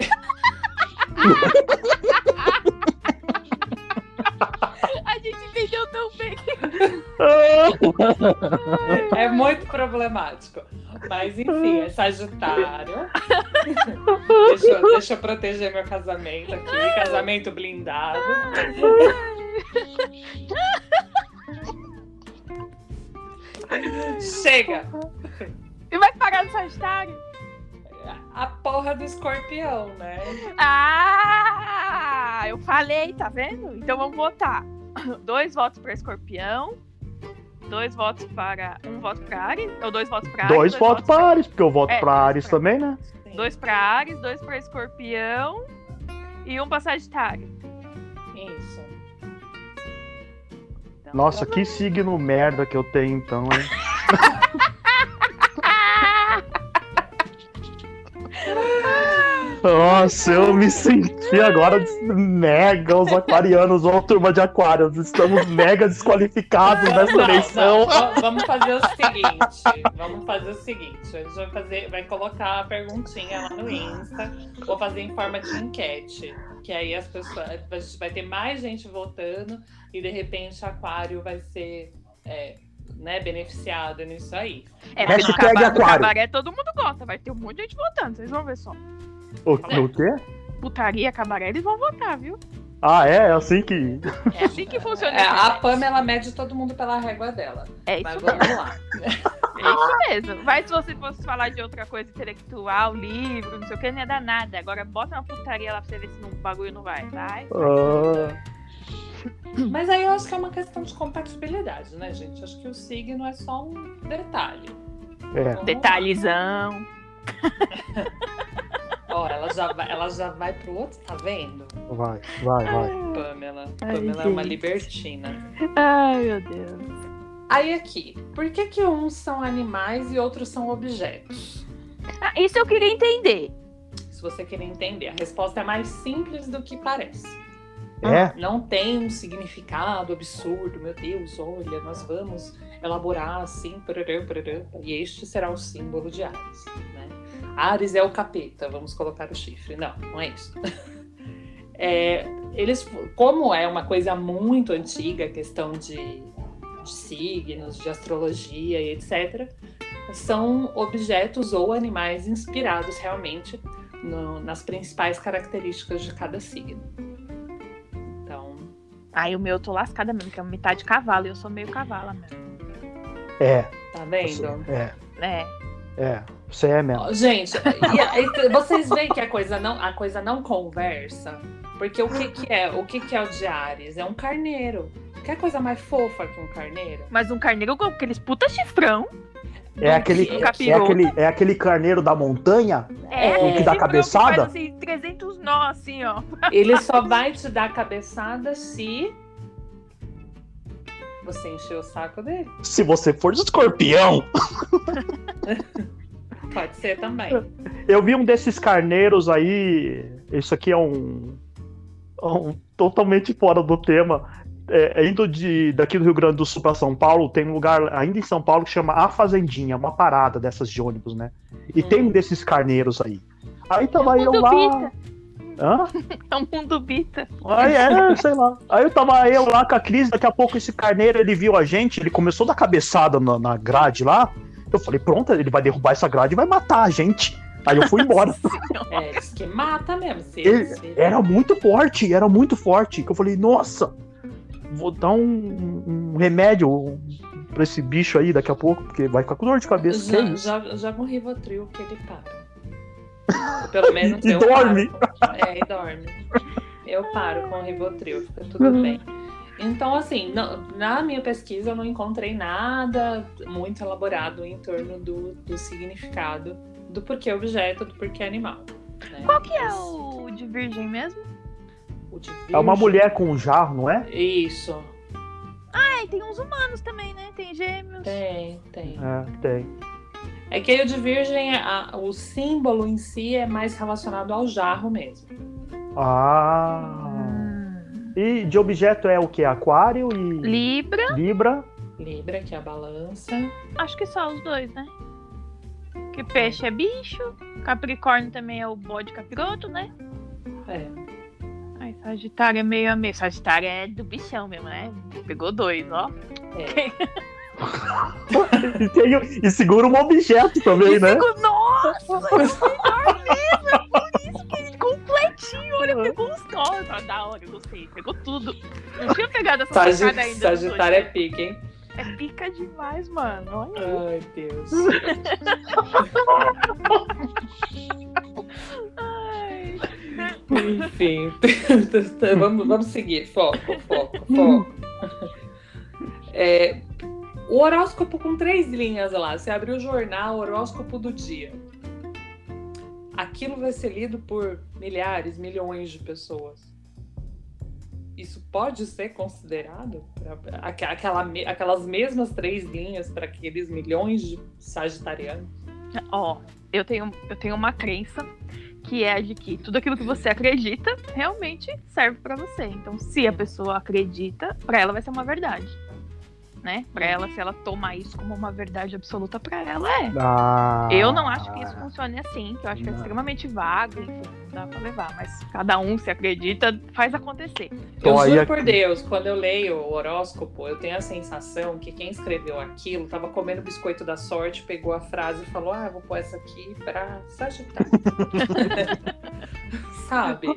entendeu tão bem. é muito problemático. Mas enfim, é Sagitário. deixa, eu- deixa eu proteger meu casamento aqui, casamento blindado. Chega! E vai parar no Sagitário? A porra do escorpião, né? Ah, eu falei, tá vendo? Então vamos votar. Dois votos para Escorpião, dois votos para. Um voto para Ares, ou dois votos para Ares. Dois votos pra Ares, porque eu voto É, pra dois Ares pra- também, né? Sim. Dois para Ares, dois para Escorpião e um para Sagitário. Isso. Então, Nossa, que signo merda que eu tenho então, hein? Nossa, eu me senti agora mega os aquarianos ou turma de aquários. Estamos mega desqualificados nessa Não, eleição. não, vamos fazer o seguinte. Vamos fazer o seguinte. A gente vai fazer, vai colocar a perguntinha lá no Insta. Vou fazer em forma de enquete. Que aí as pessoas. a gente Vai ter mais gente votando e de repente aquário vai ser. é, né, beneficiado nisso aí. É, porque no Hashtag cabaré, no aquário. cabaré todo mundo gosta. Vai ter um monte de gente votando, vocês vão ver só. O, o quê? Putaria, cabaré, eles vão votar, viu? Ah, é? É assim que. É assim que funciona. É, a. Pamela mede todo mundo pela régua dela. É Mas isso, vamos lá. é isso mesmo. Vai se você fosse falar de outra coisa intelectual, livro, não sei o que, não ia dar nada. Agora bota uma putaria lá pra você ver se o bagulho não vai. Vai. Ah, Mas aí eu acho que é uma questão de compatibilidade, né, gente? Acho que o signo é só um detalhe. é. Lá. Detalhezão. Ó, ela já vai, ela já vai pro outro, tá vendo? Vai, vai, vai. Pamela. Ai, Pamela é uma libertina. Ai, meu Deus. Aí aqui, por que que uns são animais e outros são objetos? Ah, isso eu queria entender. Se você querer entender, a resposta é mais simples do que parece. É? Não tem um significado absurdo, meu Deus, olha, nós vamos elaborar assim, parará, parará, e este será o símbolo de Ares. Né? Ares é o capeta, vamos colocar o chifre. Não, não é isso. É, eles, como é uma coisa muito antiga, a questão de, de signos, de astrologia e etc., são objetos ou animais inspirados realmente no- nas principais características de cada signo. Então, Ai, o meu eu tô lascada mesmo, que é metade cavalo e eu sou meio cavala mesmo. É. tá Você, vendo? é. É. É. Você é mesmo. Gente, vocês veem que a coisa não, a coisa não conversa? Porque o que, que é? O que, que é o de Ares? É um carneiro. Quer coisa mais fofa que um carneiro? Mas um carneiro com aqueles puta chifrão. É aquele, que- é, aquele, é aquele carneiro da montanha? É, É. que dá chifrão cabeçada? faz, assim, 300 nó, assim, ó. Ele só vai te dar cabeçada se você encher o saco dele. Se você for de escorpião. Pode ser também. Eu vi um desses carneiros aí. Isso aqui é um. um- totalmente fora do tema. É, indo de, daqui do Rio Grande do Sul para São Paulo, tem um lugar ainda em São Paulo que chama A Fazendinha, uma parada dessas de ônibus, né? E Hum. tem um desses carneiros aí. Aí tava É um eu lá. bita. Hã? É um mundo bita. Aí é, sei lá. Aí eu tava eu lá com a Cris, daqui a pouco esse carneiro ele viu a gente, ele começou a dar cabeçada na, na grade lá. Eu falei, pronto, ele vai derrubar essa grade e vai matar a gente. Aí eu fui embora. É, que mata mesmo. Se, Ele- se- Era muito forte, era muito forte. Que eu falei, nossa, vou dar um, um remédio pra esse bicho aí daqui a pouco, porque vai ficar com dor de cabeça. é Já, já, joga um Rivotril que ele para. Pelo menos E eu dorme. paro com- É, e dorme. Eu paro com o Rivotril, fica tudo bem. Então, assim, não- na minha pesquisa eu não encontrei nada muito elaborado em torno do, do significado do porquê objeto, do porquê animal. né? Qual que é o de virgem mesmo? o de É uma virgem- mulher com um jarro, não é? Isso, Ah, e tem uns humanos também, né? Tem gêmeos. tem, tem. É, tem. É que aí o de virgem, a- o símbolo em si é mais relacionado ao jarro mesmo. Ah. E de objeto é o que? Aquário e Libra, Libra. Libra, que é a balança. acho que só os dois, né? Que peixe é bicho, Capricórnio também é o bode capiroto, né? É. Aí Sagitário é meio a meio. Sagitário é do bichão mesmo, né? Pegou dois, ó. é. E, tem e segura um objeto também, E né? Nossa, é o melhor mesmo. É por isso que ele completinho. Olha, pegou nós. Ó, da hora, eu gostei. Pegou tudo. Não tinha pegado essa Sagi- sacada ainda. Sagitário é pique, hein? É pica demais, mano. Olha. Ai, Deus. Ai. Enfim, vamos, vamos seguir. Foco, foco, foco. É, o horóscopo com três linhas lá. Você abriu o jornal, horóscopo do dia. Aquilo vai ser lido por milhares, milhões de pessoas. Isso pode ser considerado pra- aqu- aquela, aquelas mesmas três linhas para aqueles milhões de sagitarianos? Ó, eu tenho, eu tenho uma crença que é a de que tudo aquilo que você acredita realmente serve para você. Então, se a pessoa acredita, para ela vai ser uma verdade. Né? Para ela, se ela tomar isso como uma verdade absoluta, para ela é. Ah, Eu não acho que isso funcione assim, que eu acho que é extremamente vago, enfim, não dá pra levar. Mas cada um se acredita, faz acontecer. Então, eu juro por Deus, quando eu leio o horóscopo, eu tenho a sensação que quem escreveu aquilo tava comendo biscoito da sorte, pegou a frase e falou: Ah, vou pôr essa aqui pra Sagitário. Sabe?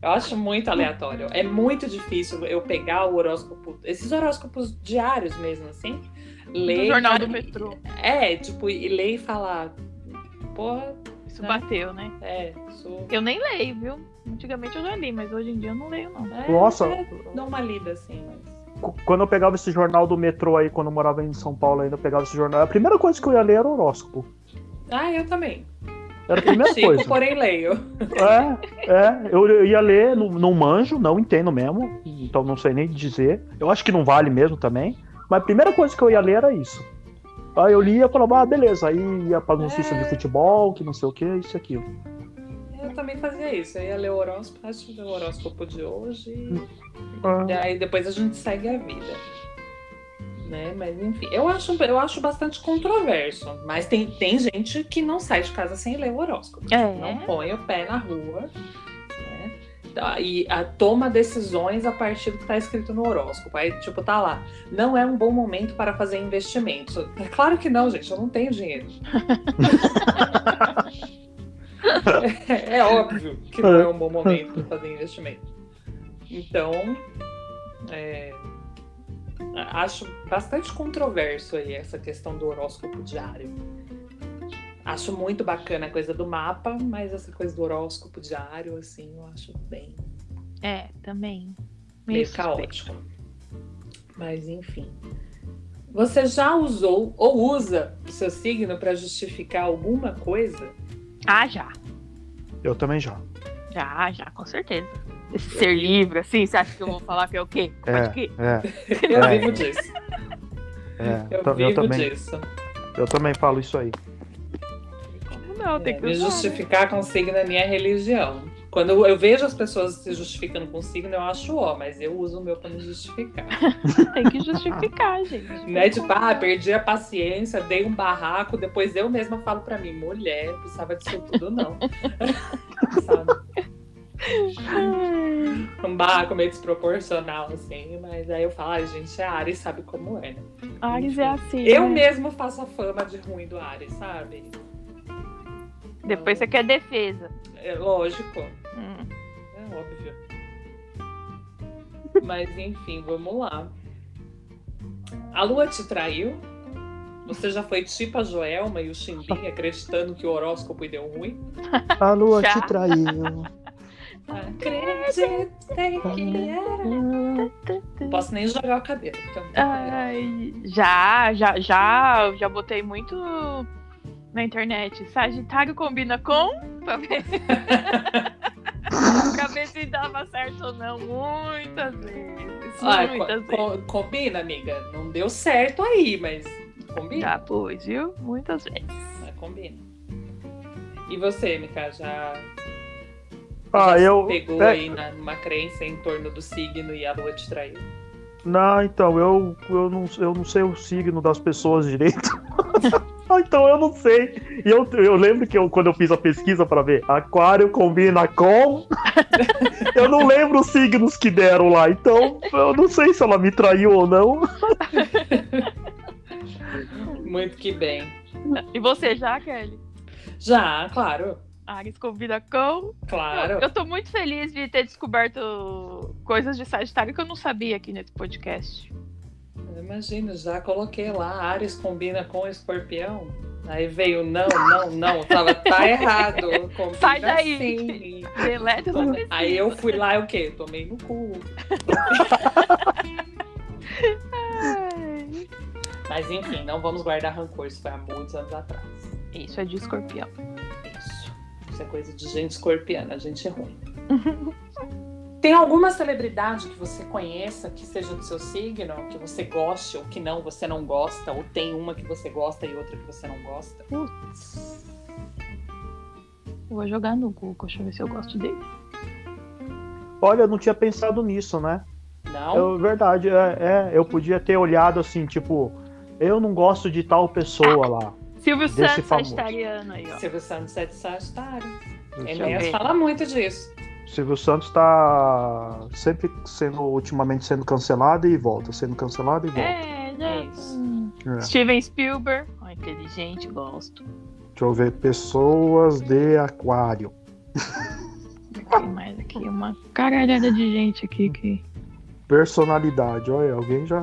Eu acho muito aleatório. É muito difícil eu pegar o horóscopo, esses horóscopos diários mesmo, assim, ler. Do jornal do metrô. É, tipo, e ler e falar. Porra, Isso Né? bateu, né? é, sou. Eu nem leio, viu? Antigamente eu já li, mas hoje em dia eu não leio, não. É, Nossa. é, dá uma lida assim, mas. Qu- Quando eu pegava esse jornal do metrô aí, quando eu morava em São Paulo ainda, eu pegava esse jornal. A primeira coisa que eu ia ler era o horóscopo. Ah, eu também. Era a primeira Chico, coisa. porém leio. É, é. Eu, eu ia ler, não, não manjo, não entendo mesmo. Então não sei nem dizer. Eu acho que não vale mesmo também. Mas a primeira coisa que eu ia ler era isso. Aí eu lia e falava, ah, beleza. Aí ia pra notícia É. de futebol, que não sei o que, isso e aquilo. Eu também fazia isso. Eu ia ler o horóscopo, acho que ler o horóscopo de hoje. E Ah, aí depois a gente segue a vida. Né? Mas enfim, eu acho, eu acho bastante controverso. Mas tem, tem gente que não sai de casa sem ler o horóscopo. É. Não põe o pé na rua. Tá, E a, toma decisões a partir do que está escrito no horóscopo. Aí, tipo, tá lá. Não é um bom momento para fazer investimentos. É claro que não, gente. Eu não tenho dinheiro. é, é óbvio que não é um bom momento para fazer investimento. Então, é, acho bastante controverso aí essa questão do horóscopo diário. Acho muito bacana a coisa do mapa, mas essa coisa do horóscopo diário, assim, eu acho bem É, também. meio suspeito. caótico. Mas enfim. Você já usou ou usa o seu signo para justificar alguma coisa? Ah, já. eu também já. Já, já, com certeza. Esse ser livre, assim, você acha que eu vou falar que é o quê? É. Pode que? É, Eu É. vivo disso. é. Eu vivo eu, também, disso. eu também falo isso aí. Como não? Tem É, que me usar, né? justificar com signo é minha religião. Quando eu, eu vejo as pessoas se justificando com signo, eu acho ó, mas eu uso o meu para me justificar. Tem que justificar, gente. Não é tipo, ah, perdi a paciência, dei um barraco, depois eu mesma falo pra mim, mulher, precisava disso tudo, não. Sabe? Um barraco meio desproporcional, assim, mas aí eu falo, ai, gente, a Ares sabe como é, né? Ares é assim. Eu né? mesmo faço a fama de ruim do Ares, sabe? Depois você quer defesa. É lógico, Hum. é óbvio. Mas enfim, vamos lá. A lua te traiu? Você já foi tipo a Joelma e o Chimbim acreditando que o horóscopo deu ruim? A lua Já. te traiu. Acreditei que era. Não posso nem jogar o cabelo. Ai, já, já, já, já botei muito na internet. Sagitário combina com. Pra ver, pra ver se dava certo ou não. Muitas vezes. Ah, muitas co- vezes. co- combina, amiga. Não deu certo aí, mas combina. Já pôs, viu? Muitas vezes. Mas combina. E você, Mika, já, Ah, já eu. pegou é, aí na- numa crença em torno do signo e a lua te traiu? Não, então, eu, eu, não, eu não sei o signo das pessoas direito. Ah, então eu não sei. E eu, eu lembro que eu, quando eu fiz a pesquisa pra ver aquário combina com. eu não lembro os signos que deram lá, então eu não sei se ela me traiu ou não. Muito que bem. E você já, Kelly? Já, claro. Ares convida com. Claro. Eu, eu tô muito feliz de ter descoberto coisas de Sagitário que eu não sabia aqui nesse podcast. Imagina, já coloquei lá, Ares combina com escorpião. Aí veio, não, não, não, tava, tá errado. combina Sai daí. sim. Deleta essa pesquisa. Aí eu fui lá e o quê? Tomei no cu. Mas enfim, não vamos guardar rancor, isso foi há muitos anos atrás. Isso é de escorpião. Isso. Isso é coisa de gente escorpiana, gente ruim. Tem alguma celebridade que você conheça que seja do seu signo, que você goste ou que não, você não gosta? Ou tem uma que você gosta e outra que você não gosta? Putz. Vou jogar no Google, deixa eu ver se eu gosto dele. Olha, eu não tinha pensado nisso, né? Não? Eu, verdade, é, é, eu podia ter olhado assim, tipo, eu não gosto de tal pessoa lá. Silvio Santos, famoso. sagitariano aí, ó. Silvio Santos é de Sagitário. Enéas fala muito disso. Silvio Santos tá sempre sendo, ultimamente sendo cancelado e volta, sendo cancelado e volta. É, né? É isso. Hum. É. Steven Spielberg, ó, inteligente, gosto. Deixa eu ver, pessoas de aquário. Tem mais aqui, uma caralhada de gente aqui que. Personalidade, olha, alguém já.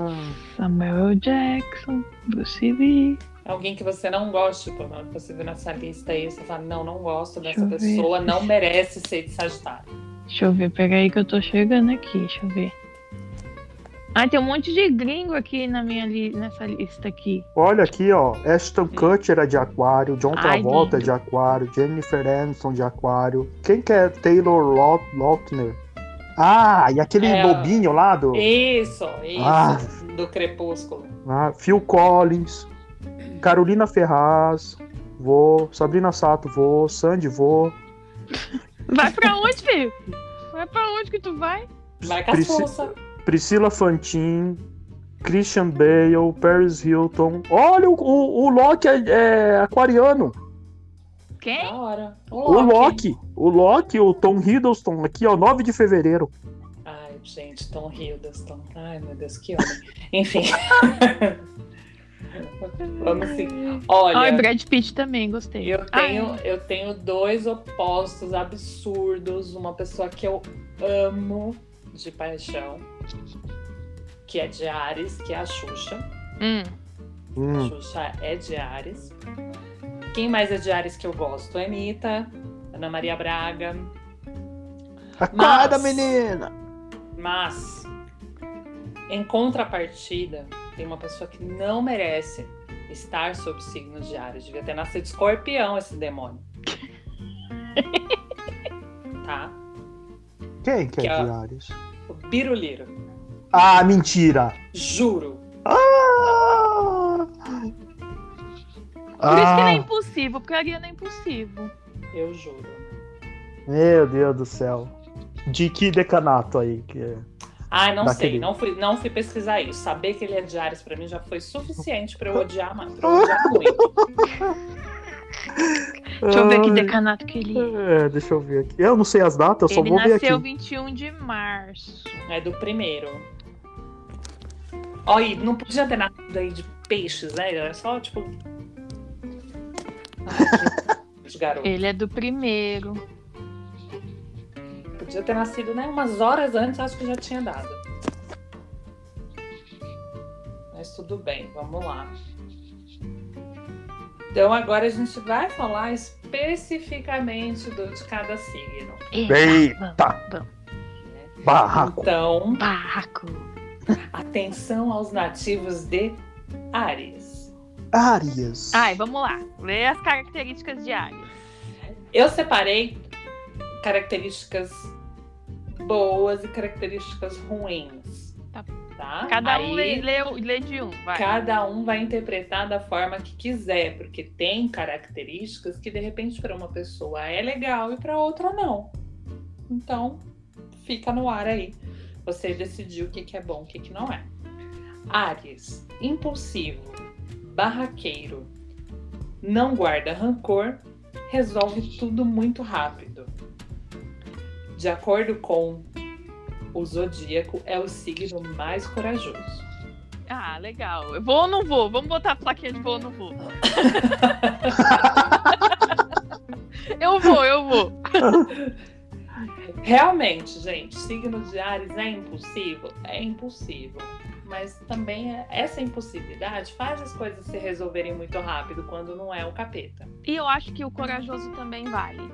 Samuel. Jackson, Bruce Lee. Alguém que você não gosta, tipo, na hora que você vê nessa lista aí, você fala, não, não gosto Deixa dessa eu ver. pessoa, não merece ser de Sagitário. Deixa eu ver, pega aí que eu tô chegando aqui, deixa eu ver. Ah, tem um monte de gringo aqui na minha li nessa lista aqui. Olha aqui, ó. Ashton Kutcher é de aquário, John Ai, Travolta é lindo. de aquário, Jennifer Aniston de aquário. Quem que é Taylor Laut- Lautner? Ah, e aquele É, bobinho lá do. Isso, isso, Ah. do Crepúsculo. Ah, Phil Collins, Carolina Ferraz, vou, Sabrina Sato, vou, Sandy, vou, Vai pra onde, filho? Vai pra onde que tu vai? Vai com as Preci- forças. Priscila Fantin, Christian Bale, Paris Hilton. Olha, o, o, o Loki é, é aquariano. Quem? O Loki, o Loki, o Tom Hiddleston, aqui, ó, 9 de fevereiro. Ai, gente, Tom Hiddleston. Ai, meu Deus, que homem. Enfim. Vamos sim. Olha, Ai, Brad Pitt também, gostei. eu tenho, Ai, eu tenho dois opostos absurdos. Uma pessoa que eu amo de paixão, que é de Ares, que é a Xuxa. hum, A Hum, Xuxa é de Ares. Quem mais é de Ares que eu gosto? Anitta, Ana Maria Braga. acorda, Mas- menina! Mas, em contrapartida, tem uma pessoa que não merece estar sob signo de Ares. Devia ter nascido escorpião esse demônio. tá? Quem que Que é é- de Ares? O Biruliro. Ah, mentira! Juro. Ah! Por isso que não é Ah, impossível, porque a Ariana é impossível. Eu juro. meu Deus do céu. De que decanato aí? Que é? Ai, não Daquele- sei. Não fui, não fui pesquisar isso. Saber que ele é de Ares pra mim já foi suficiente pra eu odiar mais. Pra eu odiar muito. Deixa eu ver que decanato que ele é. É, deixa eu ver aqui. Eu não sei as datas, eu só Ele vou ver aqui. nasceu 21 de março. É do primeiro. E não podia ter nascido aí de peixes, né? Era só, tipo. Ai, garoto. Ele é do primeiro. Podia ter nascido, né? Umas horas antes, acho que já tinha dado. Mas tudo bem, vamos lá. Então agora a gente vai falar especificamente do de cada signo. Eita! Barraco. Então, Barraco. atenção aos nativos de Ares. Áries. Ai, vamos lá. Lê as características de Ares. Eu separei características boas e características ruins. Tá. Tá? Cada um Aí, lê, lê, lê de um, vai. Cada um vai interpretar da forma que quiser, porque tem características que de repente para uma pessoa é legal e para outra não. Então, fica no ar aí. Você decidiu o que, que é bom, o que, que não é. Ares, impulsivo, barraqueiro, não guarda rancor, resolve tudo muito rápido. De acordo com o zodíaco, é o signo mais corajoso. Ah, legal. Eu vou ou não vou? Vamos botar a plaquinha de vou ou não vou. eu vou, eu vou. Realmente, gente, signo de Ares é impulsivo? É impulsivo. Mas também é- essa impulsividade faz as coisas se resolverem muito rápido quando não é o capeta. E eu acho que o corajoso também vale.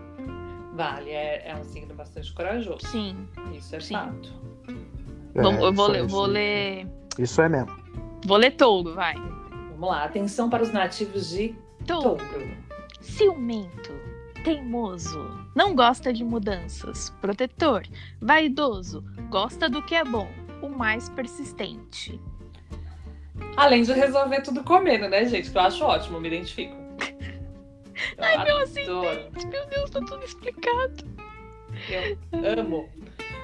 Vale, é, é um signo bastante corajoso. Sim. Isso é Sim. fato. É, Vamos- eu vou, ler, vou ler. Isso é mesmo. Vou ler todo, vai. Vamos lá, atenção para os nativos de Todo. touro. Ciumento. Teimoso. Não gosta de mudanças. Protetor. Vaidoso. Gosta do que é bom. O mais persistente. Além de resolver tudo comendo, né, gente? Que eu acho ótimo, me identifico. Eu Ai, meu adoro. ascendente, meu Deus, tá tudo explicado. Eu amo.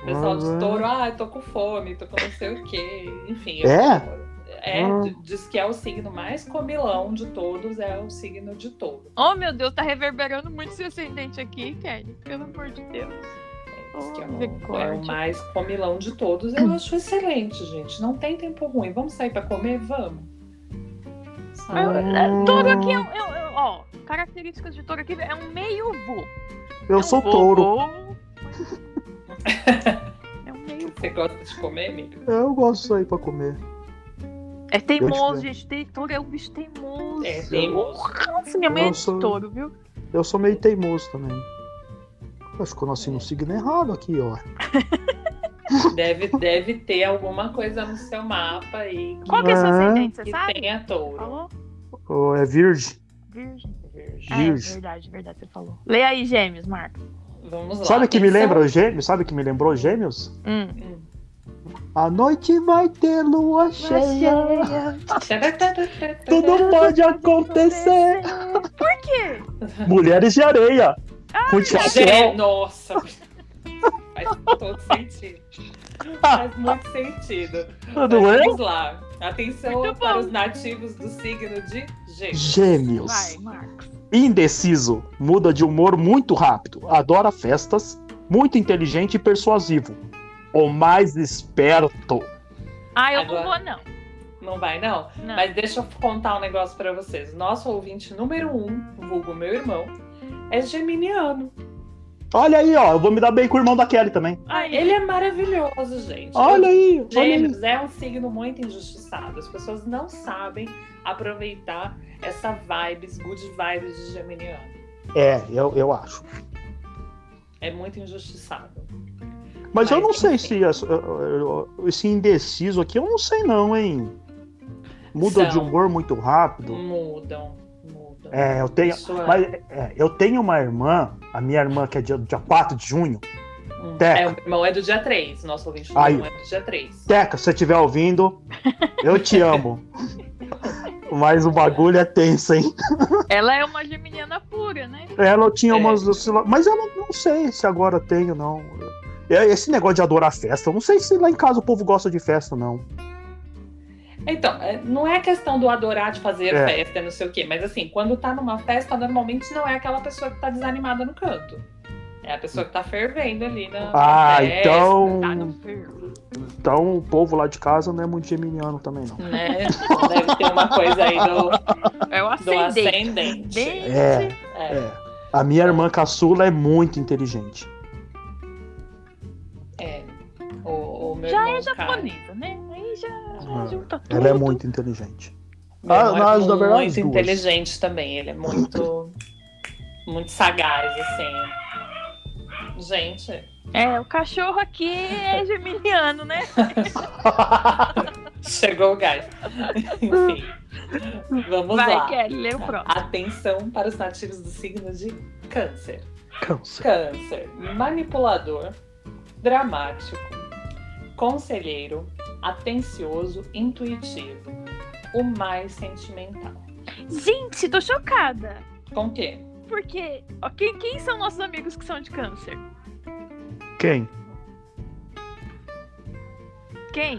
O pessoal de Ah. touro, ah, eu tô com fome, tô com não sei o quê. Enfim. eu- É? É, Ah. d- diz que é o signo mais comilão de todos, é o signo de touro. Oh, meu Deus, tá reverberando muito esse ascendente aqui, Kelly. Pelo amor de Deus. Diz que é, Oh, o, é o mais comilão de todos. Eu acho excelente, gente. Não tem tempo ruim. Vamos sair pra comer? Vamos. Sabe? Eu- é, Touro aqui é um. é um- é um- ó, características de touro aqui é um meio vô. Eu É um sou touro. É um meio Você gosta de comer, amiga? Eu gosto de sair pra comer. É teimoso, gente. Tem- Touro é um bicho teimoso. É teimoso. Nossa, minha mãe é de sou- touro, viu? Eu sou meio teimoso também. Acho que eu nasci no signo errado aqui, ó. Deve, deve ter alguma coisa no seu mapa aí que, Qual que é seu É. ascendente, você que sabe? tenha touro. Falou? Ô, É virgem. Virgem. Virgem. É, verdade, verdade, você falou. Lê aí, gêmeos, Marcos. Vamos lá. Sabe o que me lembra gêmeos? Sabe o que me lembrou gêmeos? Hum. Hum. A noite vai ter lua cheia. Tudo pode acontecer. Por quê? Mulheres de areia. Com Gente, chapéu. nossa! Faz todo sentido. Faz muito sentido. Não é? Vamos lá. Atenção Muito para bom. os nativos do signo de Gêmeos. Gêmeos. Vai, Marcos. Indeciso. Muda de humor muito rápido. Adora festas. Muito inteligente e persuasivo. O mais esperto. Ah, eu Agora- não vou, não. Não vai, não? Não. Mas deixa eu contar um negócio pra vocês. Nosso ouvinte número um, vulgo meu irmão, é geminiano. Olha aí, ó. Eu vou me dar bem com o irmão da Kelly também. Ai, Ele é maravilhoso, gente. Olha aí. Olha aí. Gêmeos é um signo muito injustiçado. As pessoas não sabem aproveitar essa vibes, good vibes de geminiano. É, eu, eu acho. É muito injustiçado. Mas, eu Mas, não sei se eu- eu- esse indeciso aqui, eu não sei não, hein? Muda de São. humor muito rápido. Mudam, mudam. É, eu tenho. É- Mas é, eu tenho uma irmã, a minha irmã, que é dia, dia 4 de junho. Teca. É, o meu irmão é do dia 3. Nosso ouvinte do Aí. irmão é do dia 3. Teca, se você estiver ouvindo, eu te amo. Mas o bagulho é tenso, hein? Ela é uma geminiana pura, né? Ela tinha É. umas. Mas eu não, não sei se agora tenho, não. É, Esse negócio de adorar festa, eu não sei se lá em casa o povo gosta de festa, não. Então, é, não é questão do adorar de fazer É. festa, não sei o quê, mas assim, quando tá numa festa, normalmente não é aquela pessoa que tá desanimada no canto. É a pessoa que tá fervendo ali na, Ah, festa, então. Tá. Então o povo lá de casa não é muito geminiano também, não. né? Deve ter uma coisa aí do, É o do ascendente. ascendente. É, É. é. A minha irmã caçula é muito inteligente. é. O, o meu Já irmão é japonesa, né? Aí já, já Ah, junta tudo. Ela é muito inteligente. Ah, irmão mas, é na verdade, muito duas. inteligente também. Ele é muito, muito sagaz, assim. Gente, É, o cachorro aqui é geminiano, né? chegou o gás. Enfim, vamos Vai, lá. Kelly, lê o próximo. Atenção para os nativos do signo de Câncer. Câncer. Câncer, manipulador, dramático, conselheiro, atencioso, intuitivo, o mais sentimental. Gente, tô chocada. Com o quê? Porque, quem, quem são nossos amigos que são de câncer? Quem? Quem?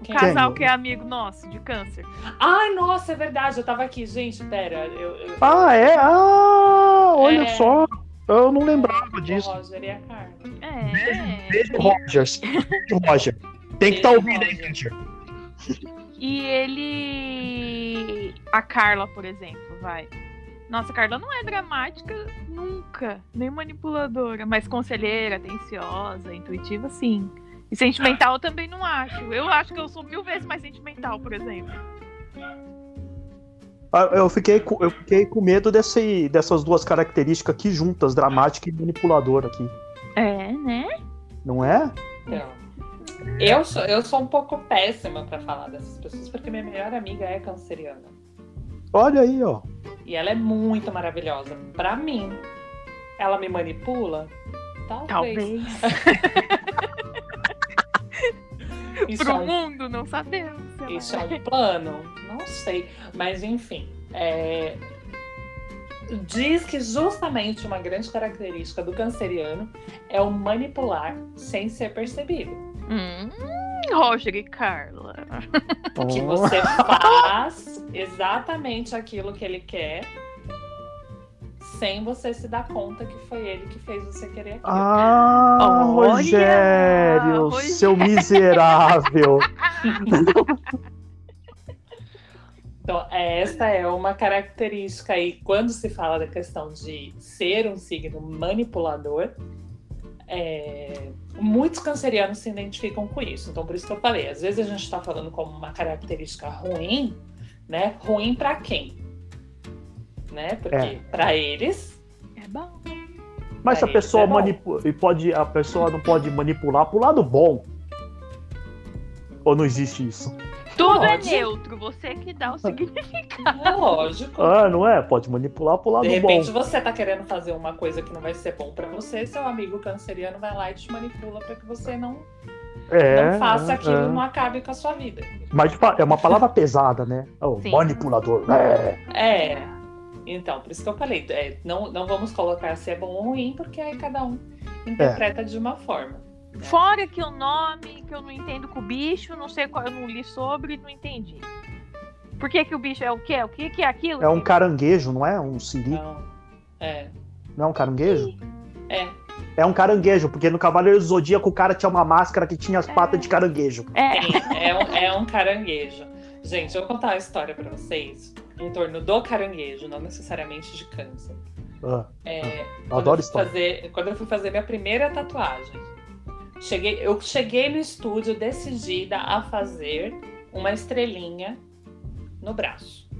O Quem? casal que é amigo nosso de câncer. Ai, nossa, é verdade, eu tava aqui. Gente, pera. Eu, eu, Ah, é? Ah, olha É. só. Eu não lembrava o disso. Roger e a Carla. É. Beijo, Rogers. Beijo, Roger. Tem que estar Beijo, ouvindo aí. Roger. E ele. A Carla, por exemplo, vai. Nossa, a Carla não é dramática nunca, nem manipuladora, mas conselheira, atenciosa, intuitiva, sim. E sentimental eu também não acho. Eu acho que eu sou mil vezes mais sentimental, por exemplo. Ah, Eu fiquei, com, eu fiquei com medo desse, dessas duas características aqui juntas, dramática e manipuladora aqui. É, né? Não é? Então, eu sou, eu sou um pouco péssima pra falar dessas pessoas, porque minha melhor amiga é canceriana. Olha aí, ó. E ela é muito maravilhosa. Pra mim, ela me manipula? Talvez. Talvez. Isso, é Pro um, mundo, não sabemos. isso é. é um plano? Não sei. Mas enfim. é, diz que justamente uma grande característica do canceriano é o manipular sem ser percebido. Hum, Roger e Carla. Que Oh. você faz exatamente aquilo que ele quer sem você se dar conta que foi ele que fez você querer aquilo. Ah, Olha, Rogério, Rogério. seu miserável. Então, esta é uma característica aí, quando se fala da questão de ser um signo manipulador, é, muitos cancerianos se identificam com isso. Então, por isso que eu falei, às vezes a gente está falando como uma característica ruim, né? Ruim para quem? Né? Porque É. para eles, É bom. Mas se a pessoa é manipula, e pode, a pessoa não pode manipular pro lado bom. Ou não existe isso? Tudo Pode. é neutro, você que dá o significado. é lógico. Ah, não é? Pode manipular pro lado De repente bom. você tá querendo fazer uma coisa que não vai ser bom para você, seu amigo canceriano vai lá e te manipula para que você não, É, não faça é, aquilo, é. não acabe com a sua vida. Mas é uma palavra pesada, né? Oh, manipulador. É. É. Então, por isso que eu falei, é, não, não vamos colocar se é bom ou ruim, porque aí cada um interpreta de uma forma. Fora que o nome, que eu não entendo com o bicho, não sei qual, eu não li sobre, não entendi. Por que, que o bicho é o quê? O que, que é aquilo? É um caranguejo, não é? Um siri. Então, é, Não é um caranguejo? é. É um caranguejo, porque no Cavaleiro do Zodíaco o cara tinha uma máscara que tinha as patas de caranguejo. É. É, um, é um caranguejo. Gente, eu vou contar uma história pra vocês em torno do caranguejo, não necessariamente de câncer. Ah, É, quando adoro eu história. fazer- quando eu fui fazer minha primeira tatuagem, cheguei, eu cheguei no estúdio decidida a fazer uma estrelinha no braço.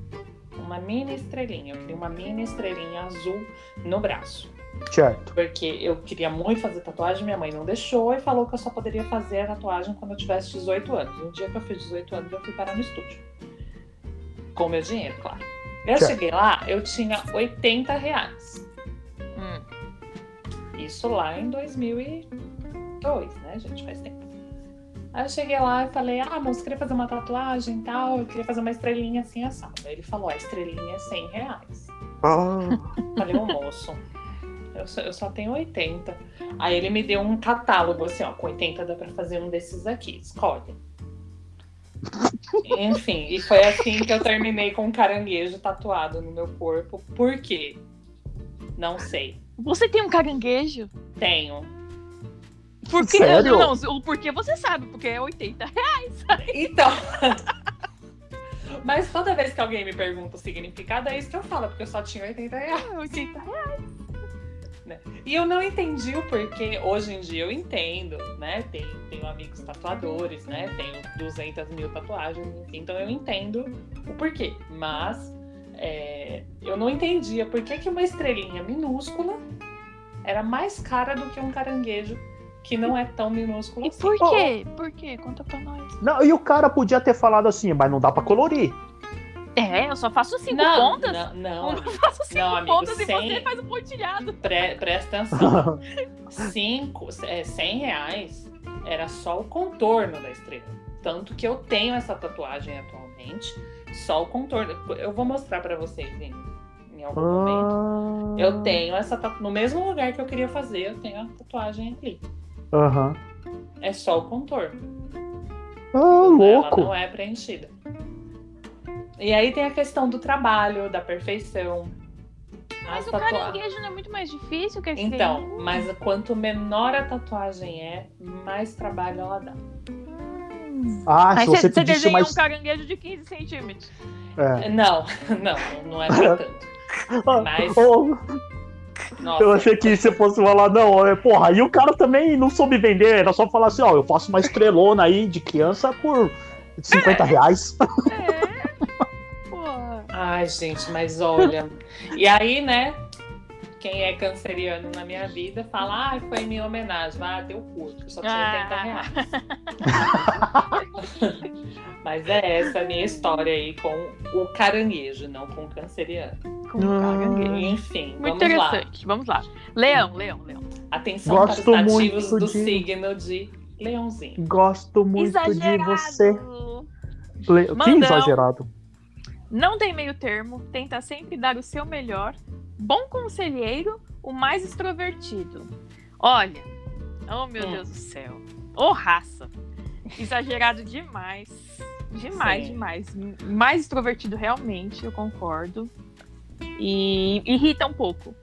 Uma mini estrelinha. Eu queria uma mini estrelinha azul no braço. Certo. Porque eu queria muito fazer tatuagem, minha mãe não deixou e falou que eu só poderia fazer a tatuagem quando eu tivesse 18 anos. No dia que eu fiz 18 anos, eu fui parar no estúdio. Com meu dinheiro, claro. Eu Certo. cheguei lá, eu tinha 80 reais. Hum. Isso lá em 2002, né, gente? Faz tempo. Aí eu cheguei lá e falei, ah, moço, queria fazer uma tatuagem e tal, eu queria fazer uma estrelinha assim, assado. Aí ele falou, a estrelinha é 100 reais. Ah, Falei, ô moço, eu só, eu só tenho 80. Aí ele me deu um catálogo, assim, ó, com 80 dá pra fazer um desses aqui, escolhe. Enfim, e foi assim que eu terminei com um caranguejo tatuado no meu corpo. Por quê? Não sei. Você tem um caranguejo? Tenho. Por quê? Sério? Não, o porquê você sabe, porque é 80 reais. Então. Mas toda vez que alguém me pergunta o significado, é isso que eu falo, porque eu só tinha 80 reais. 80 reais. E eu não entendi o porquê. Hoje em dia eu entendo, né? Tenho, tenho amigos tatuadores, né? Tenho 200 mil tatuagens, enfim, então eu entendo o porquê. Mas é, eu não entendia por que, que uma estrelinha minúscula era mais cara do que um caranguejo que não é tão minúsculo E assim. por quê? Por quê? Conta pra nós. não, e o cara podia ter falado assim, mas não dá pra colorir. É, eu só faço cinco Não, pontas. não, não. Eu não faço cinco Não, amigo, pontas e sem- você faz um pontilhado. Pre- presta atenção. Cinco, é, 100 reais era só o contorno da estrela. Tanto que eu tenho essa tatuagem atualmente, só o contorno. Eu vou mostrar pra vocês em, em algum momento. Ah, Eu tenho essa tatu... No mesmo lugar que eu queria fazer, eu tenho a tatuagem ali. Aham. É só o contorno. Ah, Ela louco. não é preenchida. E aí tem a questão do trabalho, da perfeição. Mas As o caranguejo não é muito mais difícil que a Então, mas quanto menor a tatuagem é, mais trabalho ela dá. Ah, Aí se você, você desenha mais. um caranguejo de 15 centímetros. É. Não, não, não é pra tanto. Mas- Oh, Nossa, eu achei que você fosse falar, não, é, porra, aí o cara também não soube vender, era só falar assim, ó, eu faço uma estrelona aí de criança por 50 reais. É. Porra. Ai, gente, mas olha. E aí, né? Quem é canceriano na minha vida fala, ah, foi em minha homenagem. Ah, teu cu, que eu só tinha 80 Ah. reais. Mas é essa a minha história aí com o caranguejo, não com o canceriano. Com um caranguejo. Enfim, Muito vamos lá. interessante. Vamos lá. Leão, leão, leão. Atenção Gosto para os nativos muito do de- signo de leãozinho. Gosto muito Exagerado. de você. Le... Que exagerado. Não tem meio termo, tenta sempre dar o seu melhor, Bom conselheiro, o mais extrovertido. Olha, oh meu Hum. Deus do céu. Ô raça. Exagerado demais. Demais, Sim. demais. Mais extrovertido realmente, eu concordo. E irrita um pouco.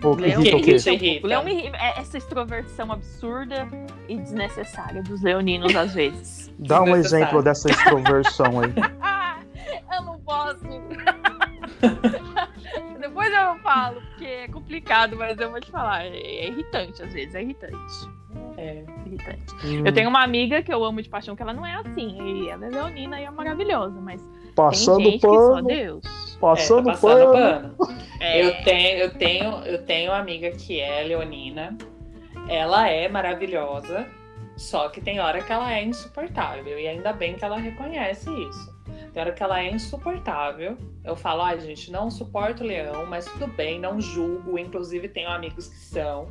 Pô, Leão irrita o quê? Isso um pouco. irrita. Leão me irri- é essa extroversão absurda e desnecessária dos leoninos às vezes. Dá um exemplo dessa extroversão aí. Eu não posso. Depois eu falo, porque é complicado, mas eu vou te falar. É, é irritante às vezes, é irritante. É. irritante. Hum, Eu tenho uma amiga que eu amo de paixão, que ela não é assim. E ela é leonina e é maravilhosa, mas passando tem gente que só pano, Deus. passando, é, tá passando pano. pano. É, Eu tenho, eu tenho, eu tenho uma amiga que é leonina. Ela é maravilhosa, só que tem hora que ela é insuportável. E ainda bem que ela reconhece isso. Tem hora que ela é insuportável. Eu falo, ai, gente, não suporto o leão, mas tudo bem, não julgo. Inclusive, tenho amigos que são.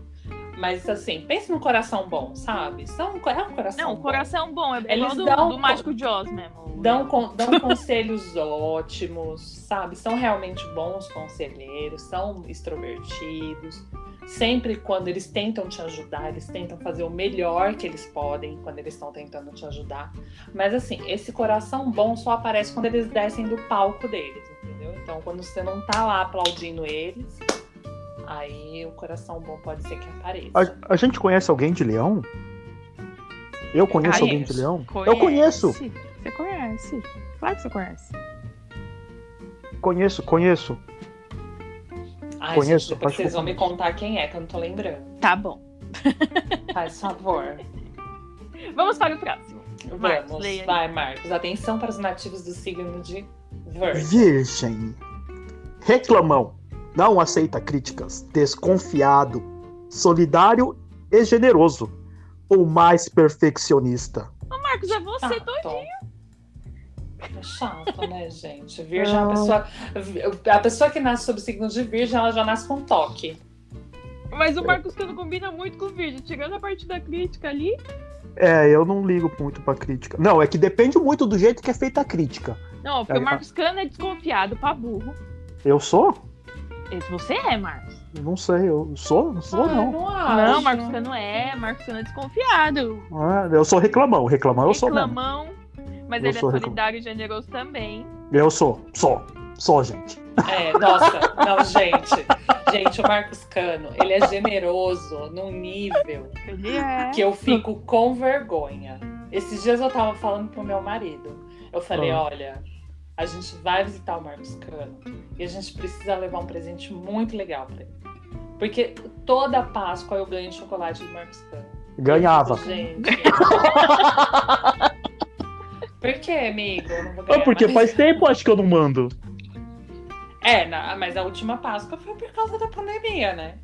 Mas assim, pense num coração bom, sabe? São, é um coração Não, bom. coração bom, é Eles do, dão- do Mágico de Oz mesmo. Dão, con- dão conselhos ótimos, sabe? São realmente bons conselheiros, são extrovertidos. Sempre quando eles tentam te ajudar, eles tentam fazer o melhor que eles podem quando eles estão tentando te ajudar. Mas assim, esse coração bom só aparece quando eles descem do palco deles, entendeu? Então, quando você não tá lá aplaudindo eles, aí o coração bom pode ser que apareça. A, a gente conhece alguém de leão? Eu conheço alguém de conheço. leão? Eu conheço, Você conhece. Claro que você conhece. conheço, conheço. Ai, conheço, gente, depois vocês eu vão me contar quem é, que eu não tô lembrando. Tá bom. Faz favor. Vamos para o próximo. Marcos, Vamos, leia vai, Marcos. Atenção para os nativos do signo de Virgem. Virgem. Reclamão. Não aceita críticas. Desconfiado. Solidário e generoso. O mais perfeccionista. Ô, Marcos, é você Chato. todo. É chato, né, gente? Virgem é uma pessoa. A pessoa que nasce sob o signo de Virgem, ela já nasce com toque. Mas o Marcos que não combina muito com o vídeo. Tirando a parte da crítica ali. É, eu não ligo muito pra crítica. Não, é que depende muito do jeito que é feita a crítica. Não, porque É, o Marcos Cano é desconfiado pra burro. Eu sou? Esse você é, Marcos. Não sei, eu sou? Não sou, Ah, não. não. Não, Marcos Cano é. Marcos Cano é desconfiado. Ah, eu sou reclamão. Reclamão eu sou mesmo. Reclamão. Mas Eu ele é solidário e generoso também. Eu sou. Sou. Sou, gente. É, nossa, não, gente. Gente, o Marcos Cano, ele é generoso num nível Ele é. que eu fico com vergonha. Esses dias eu tava falando pro meu marido. Eu falei, Ah. olha, a gente vai visitar o Marcos Cano e a gente precisa levar um presente muito legal pra ele. Porque toda Páscoa eu ganho chocolate do Marcos Cano. Ganhava. Gente. Por que, amigo? Eu não vou Ah, porque mais. faz tempo acho que eu não mando. É, na- mas a última Páscoa foi por causa da pandemia, né?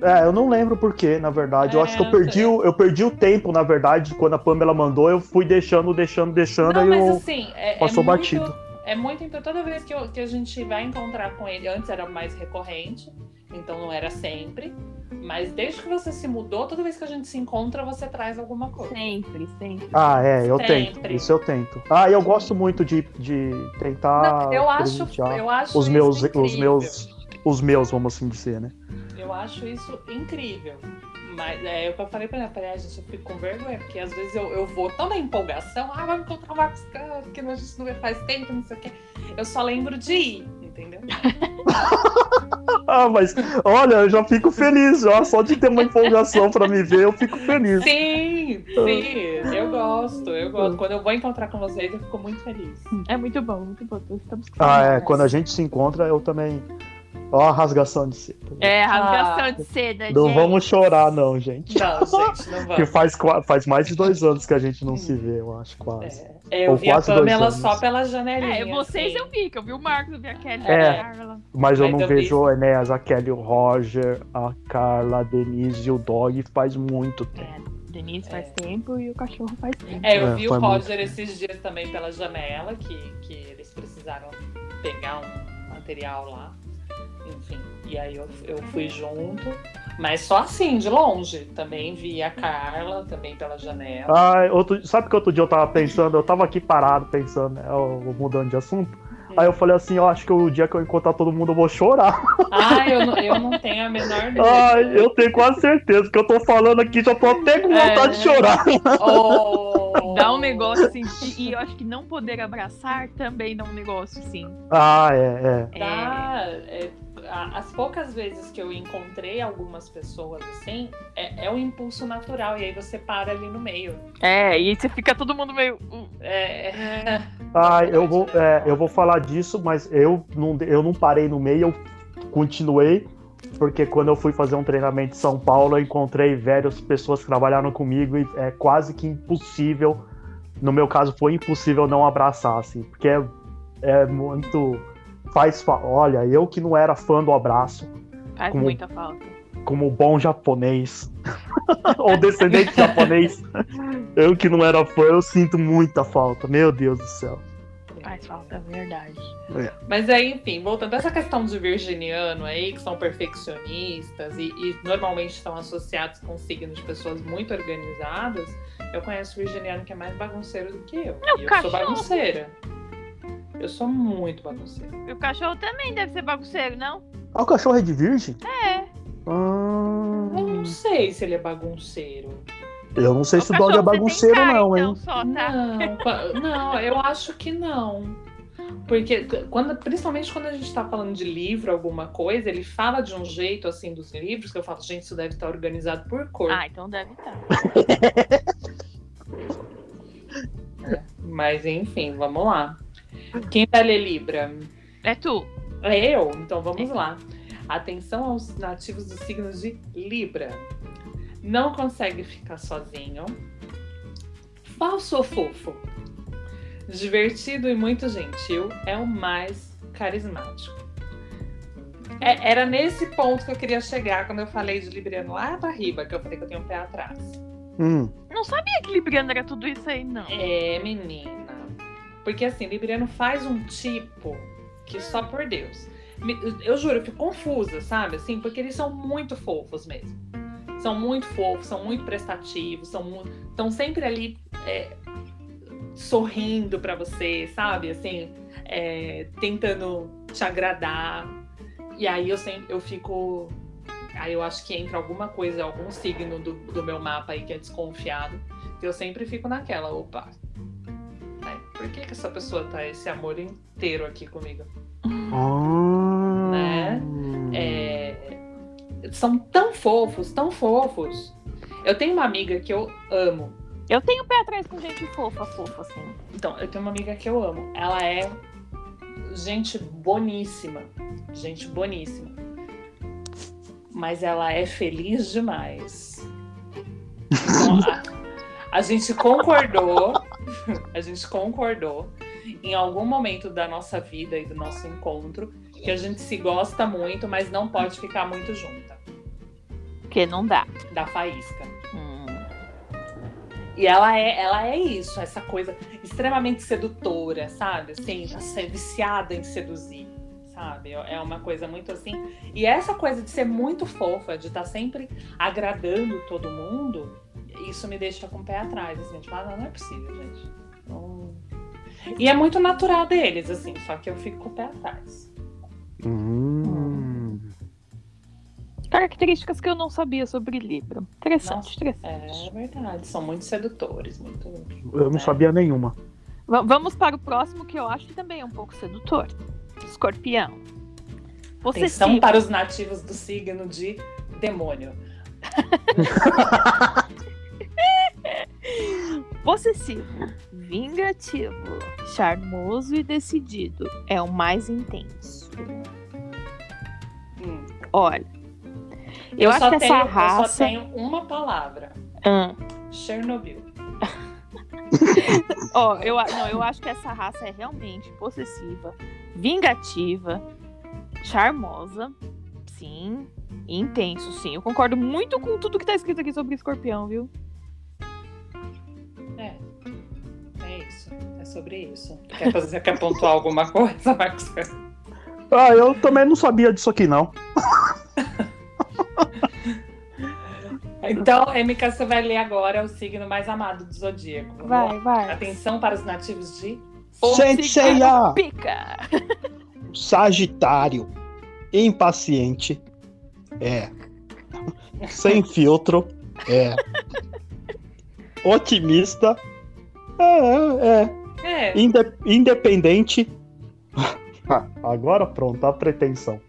É, eu não lembro por quê, na verdade. eu É, acho que eu eu perdi, o, eu perdi o tempo, na verdade, quando a Pamela mandou, eu fui deixando, deixando, deixando, Não, aí mas eu assim, é, passou é muito, batido. É muito importante. Toda vez que, eu- que a gente vai encontrar com ele, antes era mais recorrente, então não era sempre. Mas desde que você se mudou, toda vez que a gente se encontra, você traz alguma coisa. Sempre, sempre. Ah, é, eu Sempre. tento. Isso eu tento. Ah, eu gosto muito de, de tentar Não, eu acho, eu acho os isso meus, os incrível. meus, os meus, vamos assim dizer, né? Eu acho isso incrível. Mas é o que eu falei pra ela, falei, ah, gente, eu fico com vergonha, porque às vezes eu, eu vou tão na empolgação, ah, vamos encontrar o Marcos Cano, que a gente não vê faz tempo, não sei o quê. Eu só lembro de ir, entendeu? Ah, mas olha, eu já fico feliz, já, só de ter uma empolgação pra me ver, eu fico feliz. Sim, sim, eu gosto, eu gosto. Quando eu vou encontrar com vocês, eu fico muito feliz. É muito bom, muito bom. Estamos Ah, é, quando a gente se encontra, eu também. Ó, a rasgação de seda. É, rasgação Ah. de seda, Não gente. vamos chorar, não, gente. Não, gente, não Que vamos. faz, qua- faz mais de dois anos que a gente não se vê, eu acho, quase. É, eu Ou vi a Pamela só pela janelinha. É, vocês assim. eu vi, que eu vi o Marcos, eu vi a Kelly, É. a Carla. Mas eu Mas não vejo o Enéas, a Kelly, o Roger, a Carla, a Denise e o Dog faz muito tempo. É, Denise faz É. tempo e o cachorro faz tempo. É, eu É, vi o muito. Roger esses dias também pela janela, que, que eles precisaram pegar um material lá. Enfim, e aí eu, eu fui junto. Mas só assim, de longe. Também vi a Carla, também pela janela. Ah, outro, sabe que outro dia eu tava pensando, eu tava aqui parado pensando, né, mudando de assunto. Aí eu falei assim, eu acho que o dia que eu encontrar todo mundo eu vou chorar. Ah, eu não, eu não tenho a menor dúvida. Ai, eu tenho quase certeza que eu tô falando aqui, já tô até com vontade É. de chorar. Oh. Dá um negócio assim. E, eu acho que não poder abraçar também dá um negócio assim. Ah, é, é. Dá, é, as poucas vezes que eu encontrei algumas pessoas assim, é, é um impulso natural, e aí você para ali no meio. É, e aí você fica todo mundo meio. uh, É, Ah, eu vou, é, eu vou falar disso, mas eu não, eu não parei no meio, eu continuei, porque quando eu fui fazer um treinamento em São Paulo, eu encontrei várias pessoas que trabalharam comigo e é quase que impossível, no meu caso foi impossível não abraçar, assim, porque é, é muito. Faz. fa- Olha, eu que não era fã do abraço, Faz Como- muita falta. como bom japonês, ou descendente japonês, eu que não era fã, eu sinto muita falta, meu Deus do céu. Faz falta, é verdade. Mas aí, enfim, voltando a essa questão de virginiano aí, que são perfeccionistas e, e normalmente estão associados com signos de pessoas muito organizadas, eu conheço virginiano que é mais bagunceiro do que eu. É o e eu cachorro. sou bagunceira. Eu sou muito bagunceira. E o cachorro também deve ser bagunceiro, não? Ah, o cachorro é de virgem? É. Ah, Eu não sei se ele é bagunceiro. eu não sei O se o dog é bagunceiro, cara, não, então, hein? Só, tá? Não, não, eu acho que não. Porque quando, principalmente quando a gente tá falando de livro, alguma coisa, ele fala de um jeito assim dos livros, que eu falo, gente, isso deve estar organizado por cor. Ah, então deve estar. Mas enfim, vamos lá. Quem vai ler Libra? É tu. É eu? Então vamos lá. Atenção aos nativos dos signos de Libra. Não consegue ficar sozinho. Falso ou fofo? Divertido e muito gentil. É o mais carismático. É, era nesse ponto que eu queria chegar quando eu falei de Libriano lá pra riba, que eu falei que eu tenho um pé atrás. Hum, Não sabia que Libriano era tudo isso aí, não. É, menina. Porque assim, Libriano faz um tipo que só por Deus. Eu juro, eu fico confusa, sabe? Assim, porque eles são muito fofos mesmo. São muito fofos, são muito prestativos, são muito. Estão sempre ali é, sorrindo pra você, sabe? Assim, é, tentando te agradar. E aí eu sempre eu fico. Aí eu acho que entra alguma coisa, algum signo do, do meu mapa aí que é desconfiado. que Eu sempre fico naquela, opa. Por que, que essa pessoa tá esse amor inteiro aqui comigo? ah, Né? É, são tão fofos, tão fofos. Eu tenho uma amiga que eu amo. Eu tenho pé atrás com gente fofa, fofa, assim. Então, eu tenho uma amiga que eu amo. Ela é gente boníssima. Gente boníssima. Mas ela é feliz demais. Então, a, a gente concordou. A gente concordou em algum momento da nossa vida e do nosso encontro que a gente se gosta muito, mas não pode ficar muito junta. Porque não dá. Da faísca. Hum. E ela é, ela é isso, essa coisa extremamente sedutora, sabe? Assim, é viciada em seduzir, sabe? É uma coisa muito assim. E essa coisa de ser muito fofa, de estar sempre agradando todo mundo, isso me deixa com o pé atrás, assim, tipo, ah, não, não é possível, gente. E é muito natural deles, assim, só que eu fico com o pé atrás. hum. Características que eu não sabia sobre Libra. Interessante, Nossa, interessante. É verdade, são muito sedutores, muito. Eu não É. sabia nenhuma. Va- Vamos para o próximo, que eu acho que também é um pouco sedutor. Escorpião. Atenção Possessivo. para os nativos do signo de demônio. Possessivo, vingativo, charmoso e decidido. É o mais intenso. Hum. Olha, eu, acho só que tenho, essa Eu raça. só tenho uma palavra: Ah, Chernobyl. ó, eu, a- não, eu acho que essa raça é realmente possessiva, vingativa, charmosa, sim, intenso, sim. Eu concordo muito com tudo que tá escrito aqui sobre escorpião, viu? Sobre isso. Quer, fazer, quer pontuar alguma coisa, Marcos? Ah, eu também não sabia disso aqui, não. Então, MK, você vai ler agora o signo mais amado do zodíaco. Vai, vai. Atenção para os nativos de cigarro Pica! Sagitário. Impaciente. É. Sem filtro. É. Otimista. É, é, é. Inde- independente. Agora pronto, a pretensão.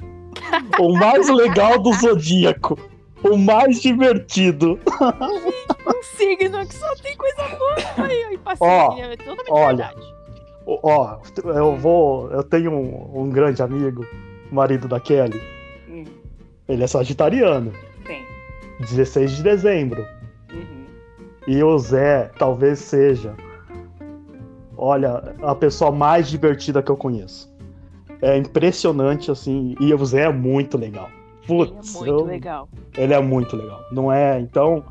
O mais legal do zodíaco. O mais divertido. Um signo que só tem coisa boa. Aí, paciência, é olha. verdade. Ó, eu vou. Eu tenho um, um grande amigo, marido da Kelly. hum, Ele é sagitariano. sim. 16 de dezembro. Uhum. E o Zé talvez seja, olha, a pessoa mais divertida que eu conheço. É impressionante, assim, e o Zé é muito legal. Ele é Putz, muito eu- legal. ele é muito legal. Não é? Então,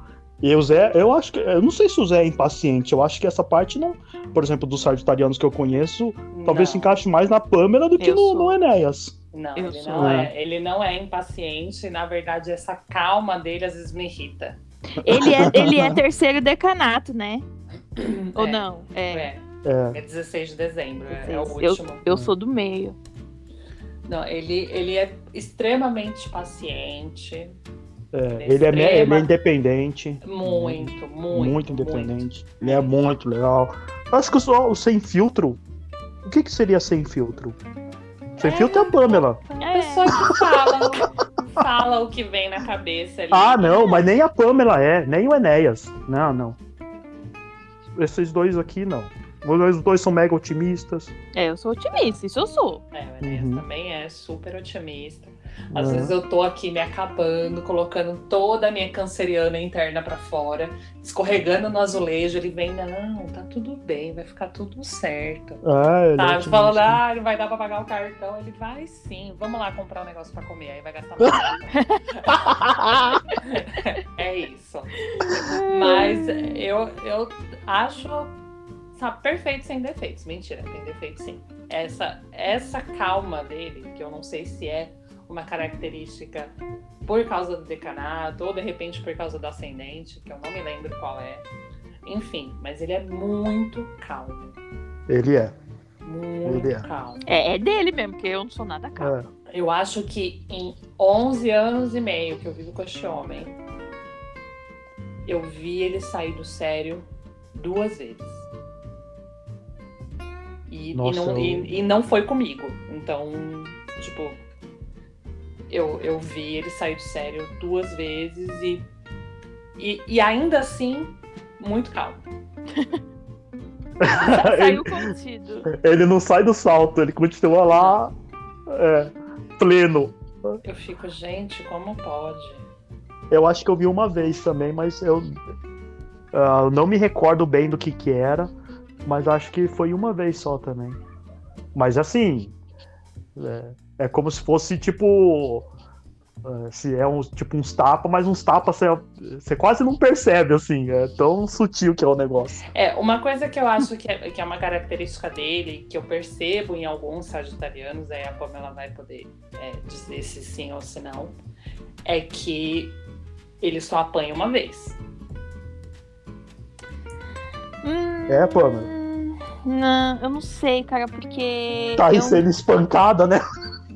e o Zé, eu acho que, eu não sei se o Zé é impaciente, eu acho que essa parte não, por exemplo, dos sagitarianos que eu conheço, talvez Não. se encaixe mais na Pamela do que no, no Enéas. Não, Eu ele sou. não, É. é. ele não é impaciente. Na verdade, essa calma dele às vezes me irrita. Ele é, ele é terceiro decanato, né? Ou É, não? É. É, É, é 16 de dezembro, é, é o Eu, último. eu sou do meio. Não, ele, ele é extremamente paciente. é, ele, é, ele é independente. Muito, muito. muito independente. Ele é muito legal. Eu acho que o, só- o sem filtro. O que, que seria sem filtro? Sem É. filtro é a Pamela. A pessoa que fala, fala o que vem na cabeça ali. Ah, não, mas nem a Pamela é, nem o Enéas. Não, não. Esses dois aqui, não. Os dois são mega otimistas. É, eu sou otimista, isso eu sou. É, o Enéas Uhum. também é super otimista. Às É. vezes eu tô aqui me acabando, colocando toda a minha canceriana interna pra fora, escorregando no azulejo. Ele vem, não, tá tudo bem, vai ficar tudo certo. É, ele é Tá, otimista. falando, ah, não vai dar pra pagar o cartão. Ele vai sim, vamos lá comprar um negócio pra comer, aí vai gastar mais. é isso. Mas eu, eu acho, sabe, perfeito sem defeitos. Mentira, tem defeitos sim. Essa, essa calma dele, que eu não sei se é uma característica por causa do decanato, ou de repente por causa do ascendente, que eu não me lembro qual é. Enfim, mas ele é muito calmo. Ele é. Muito Ele é. calmo. É, é dele mesmo, porque eu não sou nada calma. é. Eu acho que em 11 anos e meio que eu vivo com este homem, eu vi ele sair do sério duas vezes. E, e Nossa, não, eu- e- e não foi comigo. Então, tipo, eu, eu vi ele sair do sério duas vezes e, e, e ainda assim, muito calmo. Saiu contido. Ele não sai do salto, ele continua lá, é, pleno. Eu fico, gente, como pode? Eu acho que eu vi uma vez também, mas eu ah, não me recordo bem do que que era, mas acho que foi uma vez só também. Mas assim, é, é como se fosse tipo, é, se é um, tipo uns tapas, mas uns tapas você, você quase não percebe assim, é tão sutil que é o negócio. É, uma coisa que eu acho que é, que é uma característica dele, que eu percebo em alguns sagitarianos, aí a Pamela vai poder é, dizer se sim ou se não, é que ele só apanha uma vez. Hum, É, Pamela? Não, eu não sei, cara, porque. Tá aí eu, sendo espancada, né?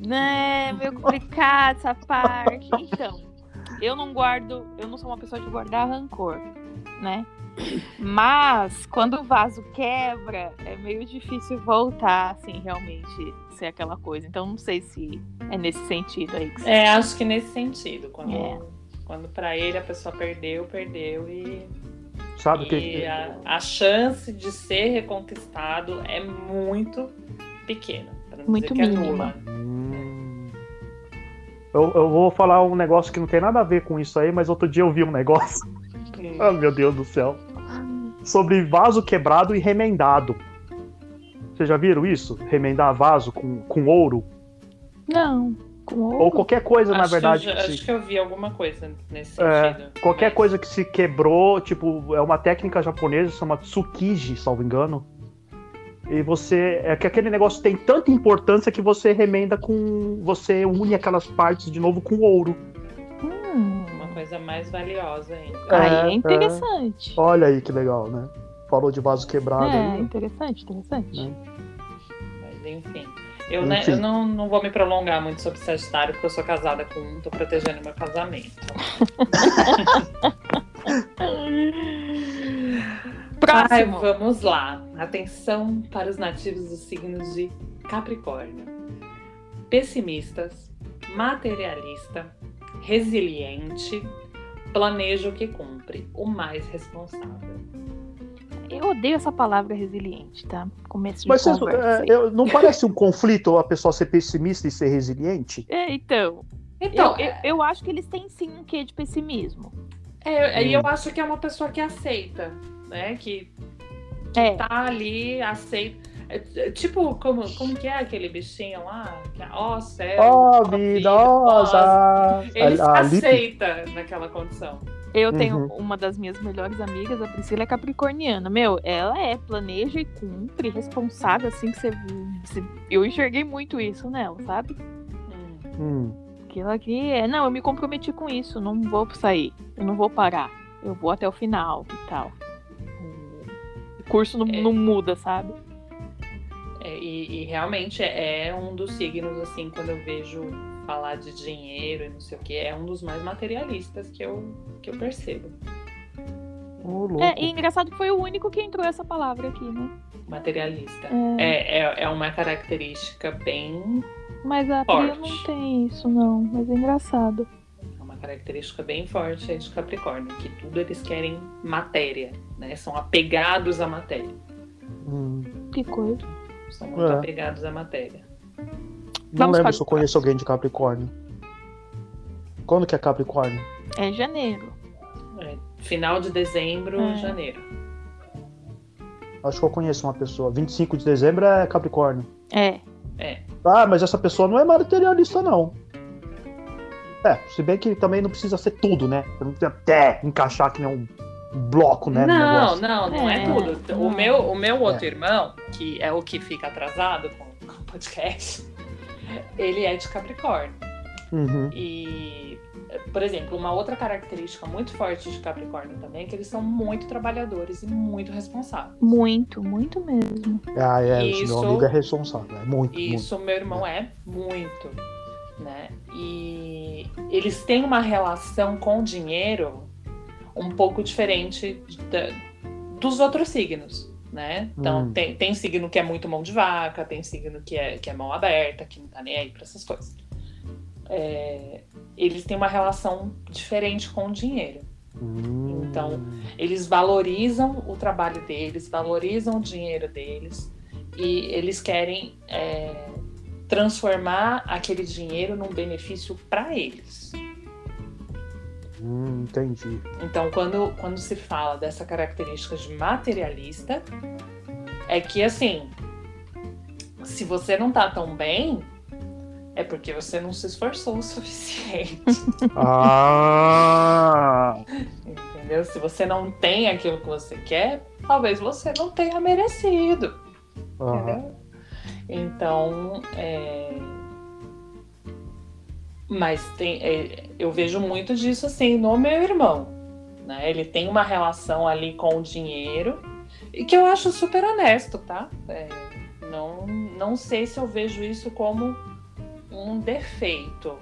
né, é meio complicado essa parte. Então, eu não guardo, eu não sou uma pessoa de guardar rancor, né? Mas quando o vaso quebra, é meio difícil voltar, assim, realmente ser aquela coisa. Então, não sei se é nesse sentido aí que você. É, acho que nesse sentido. Quando, É. quando para ele a pessoa perdeu, perdeu e, Sabe e que a, a chance de ser reconquistado é muito pequena. Pra não Muito dizer que é mínima. nula. Hum. Eu, eu vou falar um negócio que não tem nada a ver com isso aí, mas outro dia eu vi um negócio. Hum. Ah, meu Deus do céu. Sobre vaso quebrado e remendado. Vocês já viram isso? Remendar vaso com, com ouro? Não. Ou qualquer coisa, na Acho que eu verdade. já- que se- acho que eu vi alguma coisa nesse É, sentido. Qualquer Mas- coisa que se quebrou, tipo, é uma técnica japonesa, chama tsukiji, salvo engano. E você. É que aquele negócio tem tanta importância que você remenda com. Você une aquelas partes de novo com ouro. Hum, Uma coisa mais valiosa ainda. aí É, é interessante. Olha aí que legal, né? Falou de vaso quebrado É, aí. interessante, interessante. Né? Enfim. Eu, né, eu não, não vou me prolongar muito sobre Sagitário, porque eu sou casada com um, tô protegendo meu casamento. Ai, Próximo. vamos lá. Atenção para os nativos dos signos de Capricórnio. Pessimistas, materialista, resiliente, planeja o que cumpre, o mais responsável. Eu odeio essa palavra resiliente, tá? Começo de Mas vocês- é, não parece um conflito a pessoa ser pessimista e ser resiliente? É, então. Então, eu, eu, eu acho que eles têm sim um quê de pessimismo. é, e eu acho que é uma pessoa que aceita, né? Que É. tá ali, aceita. É, é, tipo, como, como que é aquele bichinho lá? Que é, Ó céu, Ó, vida, nossa. Ele A, aceita naquela condição. Eu tenho Uhum. uma das minhas melhores amigas, a Priscila é capricorniana. Meu, ela é planeja e cumpre, responsável, assim que você. você- Eu enxerguei muito isso nela, sabe? Hum. Hum, Aquilo aqui é, não, eu me comprometi com isso, não vou sair, eu não vou parar, eu vou até o final e tal. O curso não, É. não muda, sabe? É, e, e realmente é um dos signos, assim, quando eu vejo falar de dinheiro e não sei o que, é um dos mais materialistas que eu, que eu percebo. louco. É, e engraçado que foi o único que entrou essa palavra aqui, né? Materialista. É, É, é, é uma característica bem. mas a Pri forte. não tem isso, não. Mas é engraçado. É uma característica bem forte aí de Capricórnio, que tudo eles querem matéria, né? São apegados à matéria. Hum, Que coisa. São muito É. apegados à matéria. Não Vamos lembro se eu conheço alguém de Capricórnio. Quando que é Capricórnio? É janeiro. É, final de dezembro, É. janeiro. Acho que eu conheço uma pessoa. 25 de dezembro é Capricórnio. É. Ah, mas essa pessoa não é materialista, não. É, se bem que também não precisa ser tudo, né? Não precisa até encaixar que nem um bloco, né? não, não, não é, É, tudo. não. O meu, o meu outro irmão, que é o que fica atrasado com o podcast, ele é de Capricórnio. Uhum. E, por exemplo, uma outra característica muito forte de Capricórnio também é que eles são muito trabalhadores e muito responsáveis. Muito, muito mesmo. Ah, é, Isso- meu amigo é responsável. É muito, E isso meu irmão é muito, né? E eles têm uma relação com o dinheiro um pouco diferente da- dos outros signos, né? Então Hum. tem, tem signo que é muito mão de vaca, tem signo que é, que é mão aberta, que não tá nem aí pra essas coisas. É, eles têm uma relação diferente com o dinheiro. Hum. Então, Eles valorizam o trabalho deles, valorizam o dinheiro deles e eles querem é, transformar aquele dinheiro num benefício para eles. Hum, entendi. Então, quando, quando se fala dessa característica de materialista, é que assim, se você não tá tão bem, é porque você não se esforçou o suficiente. Ah! Entendeu? Se você não tem aquilo que você quer, talvez você não tenha merecido. Entendeu? Então, é... mas tem, é, eu vejo muito disso assim no meu irmão. Né? Ele tem uma relação ali com o dinheiro e que eu acho super honesto, tá? É, não, não sei se eu vejo isso como um defeito.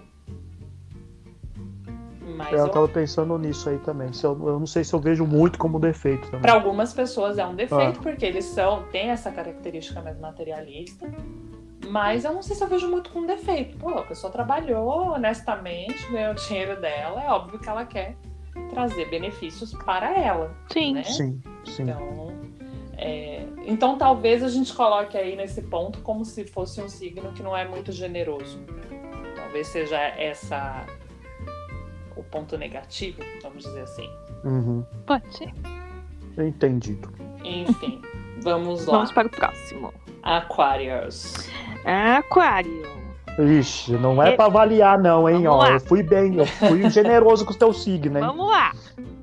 Mas Eu eu tava pensando nisso aí também. Se eu, eu não sei se eu vejo muito como defeito também. Para algumas pessoas é um defeito, Ah. porque eles são têm essa característica mais materialista. Mas eu não sei se eu vejo muito como defeito. Pô, a pessoa trabalhou honestamente, ganhou o dinheiro dela, é óbvio que ela quer trazer benefícios para ela, Sim. né? Sim, sim. Então, é, então talvez a gente coloque aí nesse ponto como se fosse um signo que não é muito generoso. Talvez seja essa o ponto negativo, vamos dizer assim. Uhum. Pode ser. Entendido. Enfim, vamos lá. Vamos para o próximo. Aquarius. Aquário. Ixi, não é E- pra avaliar, não, hein? Vamos Ó, lá. eu fui bem, eu fui generoso com o teu signo, hein? Vamos lá.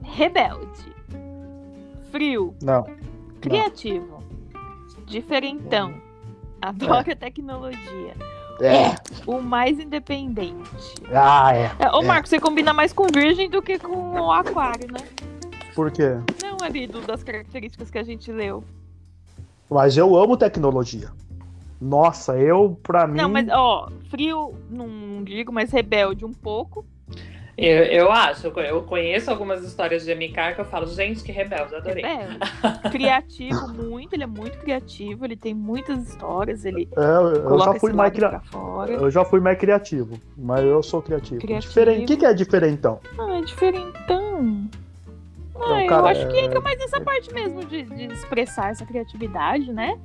Rebelde. Frio. Não. Criativo. Diferentão. Adora tecnologia. É. O mais independente. Ah, é. É, Ô, É. Marco, você combina mais com virgem do que com o aquário, né? Por quê? Não ali do- das características que a gente leu. Mas eu amo tecnologia. Nossa, eu, pra mim. Não, mas, ó, frio, não digo, mas rebelde um pouco. Eu, eu acho, eu conheço algumas histórias de MK que eu falo, gente, que rebelde, adorei. Rebelde. criativo muito, ele é muito criativo, ele tem muitas histórias, ele É, eu, eu coloca já fui esse mais cria... Eu já fui mais criativo, mas eu sou criativo. Criativo. Diferente. O que, que é diferentão? Ah, é diferentão. Ah, um eu cara- acho que entra mais nessa parte mesmo de, de expressar essa criatividade, né?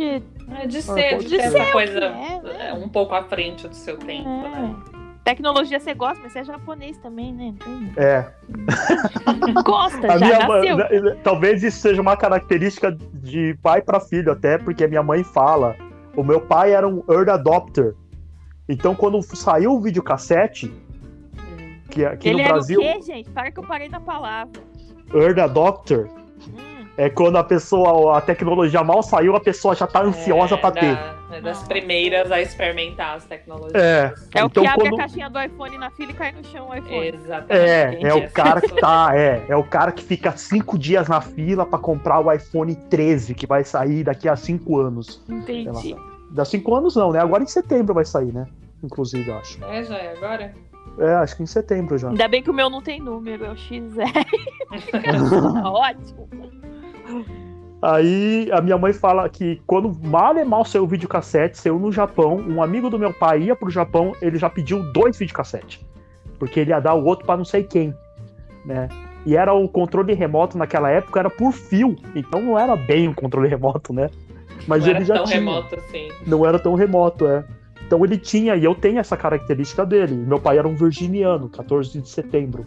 Porque É de ser, de ser essa coisa que é, né? é, um pouco à frente do seu tempo, né? é. Tecnologia você gosta, mas você é japonês também, né? Então, É. gosta, A já minha nasceu. mãe- talvez isso seja uma característica de pai para filho, até porque minha mãe fala. O meu pai era um early adopter. Então, quando saiu o videocassete, Hum. que aqui Ele no era Brasil, o quê, gente? Para que eu parei na palavra. early adopter Hum, é quando a pessoa, a tecnologia mal saiu, a pessoa já tá ansiosa É, pra ter. da- é das primeiras a experimentar as tecnologias. É. é o Então, que abre quando- a caixinha do iPhone na fila e cai no chão o iPhone. Exatamente. É, é o cara que tá, é, é o cara que fica cinco dias na fila pra comprar o iPhone 13, que vai sair daqui a cinco anos. Entendi. Dá cinco anos não, né? Agora em setembro vai sair, né? Inclusive, eu acho. É, já é agora? É, acho que em setembro já. Ainda bem que o meu não tem número, é o XR. Tá Ótimo. Aí a minha mãe fala que quando mal e mal saiu o videocassete, saiu no Japão, um amigo do meu pai ia pro Japão, ele já pediu dois videocassetes. Porque ele ia dar o outro pra não sei quem, né? E era o controle remoto naquela época, era por fio. Então não era bem um controle remoto, né? Mas Não ele era já tão tinha. remoto assim. Não era tão remoto, é. Então ele tinha, e eu tenho essa característica dele. Meu pai era um virginiano, 14 de setembro.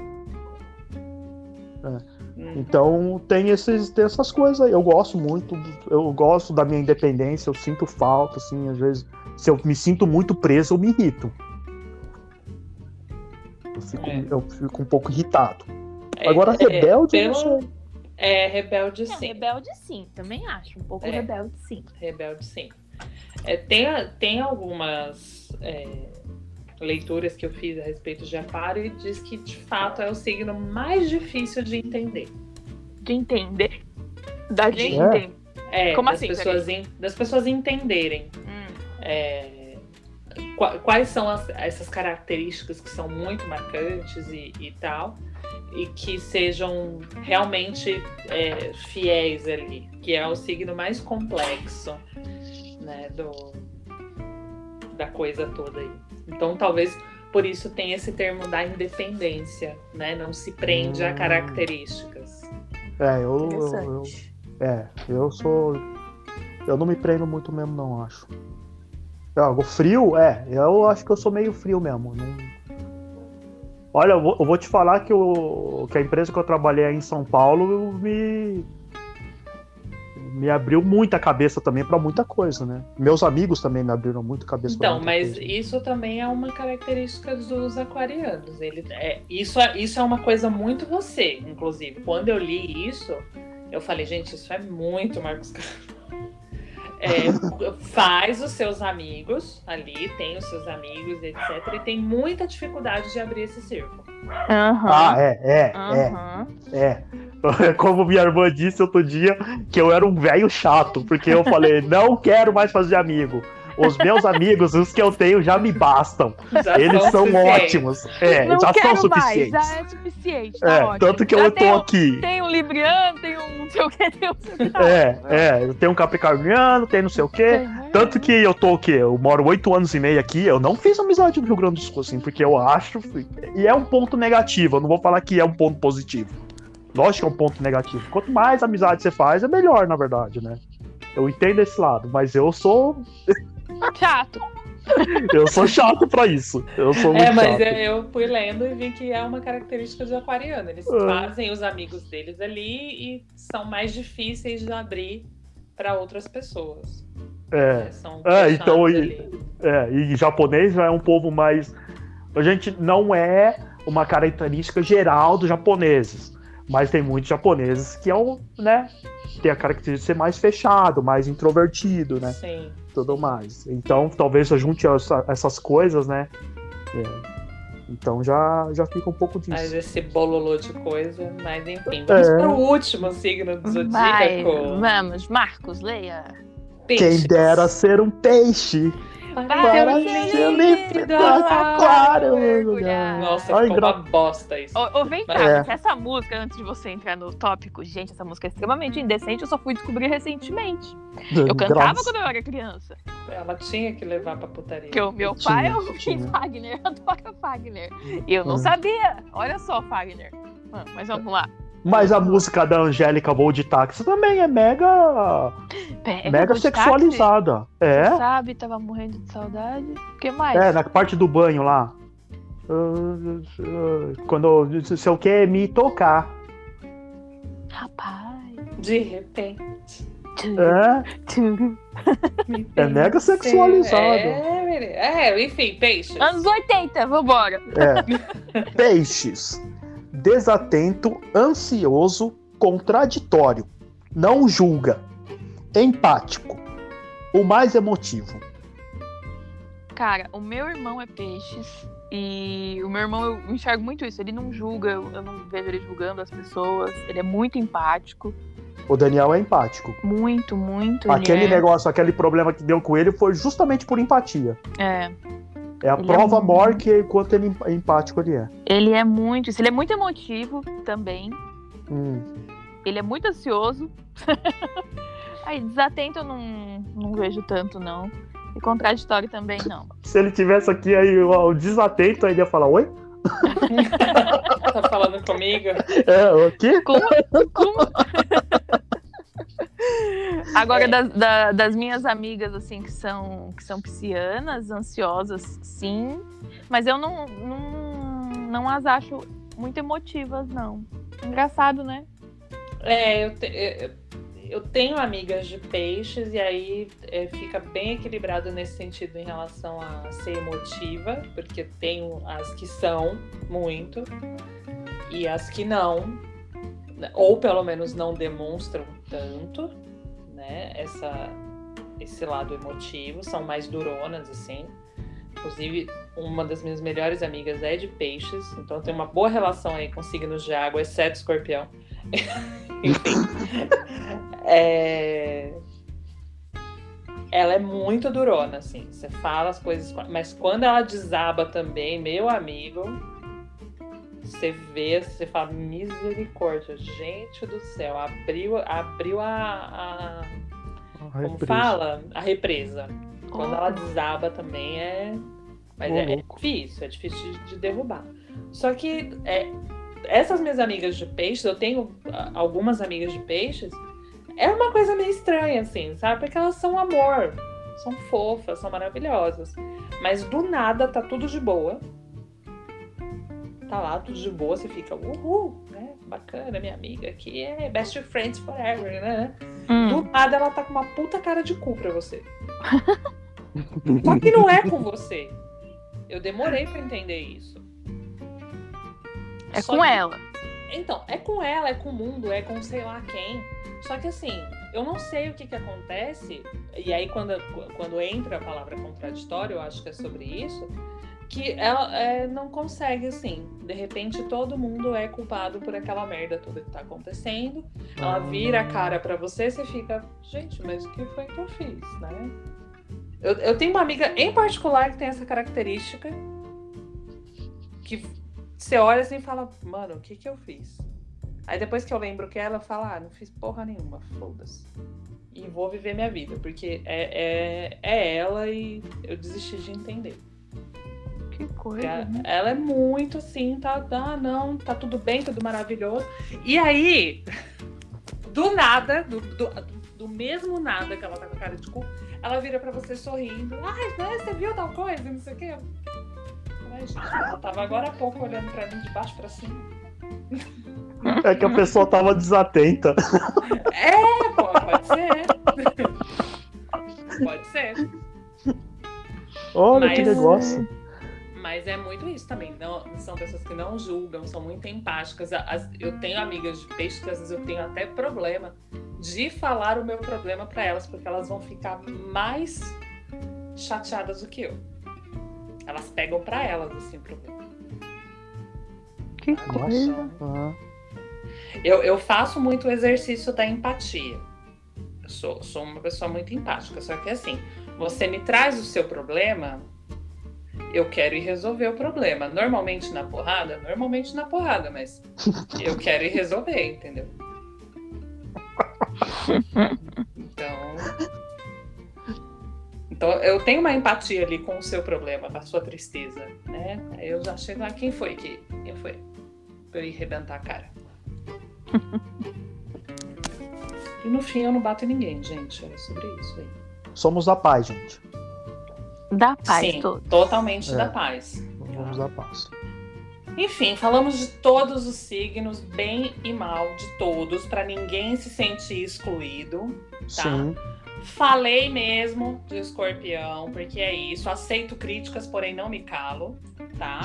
Então tem, esses, tem essas coisas aí. Eu gosto muito, eu gosto da minha independência, eu sinto falta, assim, às vezes. Se eu me sinto muito preso, eu me irrito. Eu fico, É. eu fico um pouco irritado. É, Agora, é, rebelde, eu não pelo-. É, rebelde Não, sim. rebelde sim, também acho. Um pouco É. rebelde sim. Rebelde sim. É, tem, tem algumas é, leituras que eu fiz a respeito de Aquário e diz que de fato é o signo mais difícil de entender. De entender. Da gente É. entender. É, Como das assim, Pessoas en- das pessoas entenderem Hum. é, qua- quais são as- essas características que são muito marcantes e, e tal, e que sejam realmente é, fiéis ali, que é o signo mais complexo né, do, da coisa toda aí. Então talvez por isso tem esse termo da independência, né? Não se prende a Hum. características. É, eu, eu, eu-. É, eu sou. Eu não me prendo muito mesmo, não, acho. O frio, é, eu acho que eu sou meio frio mesmo. não- Olha, eu vou, eu vou te falar que, o, que a empresa que eu trabalhei aí em São Paulo me. Me abriu muita cabeça também pra muita coisa, né? Meus amigos também me abriram muito a cabeça Então, mas coisa. isso também é uma característica dos aquarianos. Ele é, isso, é, isso é uma coisa muito você, inclusive. Quando eu li isso, eu falei, gente, isso é muito Marcos Castro. É, faz os seus amigos ali, tem os seus amigos, etc. E tem muita dificuldade de abrir esse círculo. Aham. Ah, é, é, Aham. é, é. Como minha irmã disse outro dia, que eu era um velho chato, porque eu falei, não quero mais fazer amigo. Os meus amigos, os que eu tenho, já me bastam. Já Eles são suficientes. ótimos. É, Não já quero são mais, suficientes. já é suficiente, tá É, ótimo. tanto que Já eu tem tô um- aqui. Tem um Libriano, tem um não sei o que, tem um. É, é, eu tenho um capricorniano, tem não sei o quê. Tanto que eu tô o quê? Eu moro oito anos e meio aqui, eu não fiz amizade no Rio Grande do Sul, assim, porque eu acho. E é um ponto negativo, eu não vou falar que é um ponto positivo. Lógico que é um ponto negativo. Quanto mais amizade você faz, é melhor, na verdade, né? Eu entendo esse lado, mas eu sou. Chato. Eu sou chato pra isso. Eu sou muito É, mas chato. eu eu fui lendo e vi que é uma característica de aquariano. Eles É. fazem os amigos deles ali e são mais difíceis de abrir para outras pessoas. É. São É, fechados então, e-. É, e japonês já é um povo mais. A gente não é uma característica geral dos japoneses, mas tem muitos japoneses que é um, né? Tem a característica de ser mais fechado, mais introvertido, né? Sim. Tudo mais. Então, talvez eu junte essa- essas coisas, né? É. Então já, já fica um pouco Mas disso. esse bololô de coisa, mas enfim. Vamos É. pro último signo do Vai, zodíaco. vamos, Marcos, leia. Quem dera ser um peixe. Para ser livre do aquário. Nossa, Olha, ficou uma bosta isso. Ô, ô, vem cá, É. essa música, antes de você entrar no tópico, gente, essa música é extremamente indecente, eu só fui descobrir recentemente. Eu cantava Graças- quando eu era criança. Ela tinha que levar pra putaria. Porque o meu Tinha, pai é o. Fagner, adora Fagner. E eu não Hum. sabia. Olha só, Fagner. Ah, Mas vamos lá. Mas a música da Angélica Voo de Táxi também é mega, Pega mega táxi, sexualizada. É? Sabe, tava morrendo de saudade. O que mais? É, na parte do banho lá. Quando não sei o que me tocar. Rapaz. De repente. É, É mega sexualizado. É, é, enfim, peixes. Anos 80, vambora. é. Peixes. Desatento, ansioso, contraditório. Não julga. Empático. O mais emotivo. Cara, o meu irmão é peixes. E o meu irmão, eu enxergo muito isso. Ele não julga, eu não vejo ele julgando as pessoas. Ele é muito empático. O Daniel é empático. Muito, muito. ele Aquele é... negócio, aquele problema que deu com ele foi justamente por empatia. É. É a Ele é prova muito- maior que quanto ele é empático ele é. Ele é muito. Ele é muito emotivo também. Hum. Ele é muito ansioso. Aí, desatento eu não, não vejo tanto, não. E contraditório também não. Se ele tivesse aqui aí o desatento, aí ele ia falar, oi? Tá falando comigo? É, o quê? Como? Como? Agora, das, da- das minhas amigas, assim, que são, que são piscianas, ansiosas, sim. Mas eu não, não, não as acho muito emotivas, não. Engraçado, né? É, eu, te- eu- tenho amigas de peixes e aí é, fica bem equilibrado nesse sentido em relação a ser emotiva, porque tenho as que são muito e as que não, ou pelo menos não demonstram tanto, né? Essa, esse lado emotivo, são mais duronas, assim. Inclusive, uma das minhas melhores amigas é de peixes, então tenho uma boa relação aí com signos de água, exceto escorpião. Enfim. É, Ela é muito durona, assim. Você fala as coisas. Mas quando ela desaba também, meu amigo, você vê, você fala, misericórdia, gente do céu, abriu, abriu a. a- como fala? A represa. Quando ela desaba também é. Mas Ô, é, é difícil, é difícil de, de derrubar. Só que é, essas minhas amigas de peixes, eu tenho ah, algumas amigas de peixes, é uma coisa meio estranha, assim, sabe? Porque elas são amor, são fofas, são maravilhosas. Mas do nada tá tudo de boa. Tá lá, tudo de boa, você fica, uhul, né? Bacana, minha amiga aqui é best friends forever, né? Hum. Do nada ela tá com uma puta cara de cu pra você. Só que não é com você. Eu demorei pra entender isso. É Só com que- ela. Então, é com ela, é com o mundo, é com sei lá quem. Só que assim, eu não sei o que que acontece, e aí quando, quando entra a palavra contraditório, eu acho que é sobre isso, que ela é, não consegue, assim. De repente todo mundo é culpado por aquela merda toda que tá acontecendo. Ela vira a cara pra você, você fica, gente, mas o que foi que eu fiz, né? Eu, eu tenho uma amiga em particular que tem essa característica que você olha assim e fala, mano, o que que eu fiz? Aí depois que eu lembro que ela fala, ah, não fiz porra nenhuma, foda-se. E vou viver minha vida, porque é, é, é ela e eu desisti de entender. Coisa. né? ela é muito assim, tá, ah, não, tá tudo bem, tudo maravilhoso. E aí, do nada, do, do, do mesmo nada que ela tá com a cara de cu, ela vira pra você sorrindo. Ai, né, você viu tal coisa? Não sei o quê. Ai, gente, ela tava agora há pouco olhando pra mim de baixo pra cima. É que a pessoa tava desatenta. É, pô, pode ser. pode ser. Olha Mas- que negócio. Mas é muito isso também. Não, são pessoas que não julgam, são muito empáticas. As- eu tenho amigas de peixe que às vezes eu tenho até problema de falar o meu problema pra elas, porque elas vão ficar mais chateadas do que eu. Elas pegam pra elas assim o problema. Que coisa. Eu, eu faço muito o exercício da empatia. Eu sou, sou uma pessoa muito empática. Só que assim, você me traz o seu problema, eu quero ir resolver o problema. Normalmente na porrada, normalmente na porrada, mas eu quero ir resolver, entendeu? Então. Então eu tenho uma empatia ali com o seu problema, com a sua tristeza, né? Aí eu já chego lá, quem foi que. Quem foi? Pra eu ir arrebentar a cara. e no fim eu não bato em ninguém, gente. É sobre isso aí. Somos da paz, gente. Da paz, Sim, todos. totalmente É. da paz. Somos da paz. Enfim, falamos de todos os signos, bem e mal de todos, para ninguém se sentir excluído. Sim. Falei mesmo de escorpião, porque é isso. Aceito críticas, porém não me calo, tá?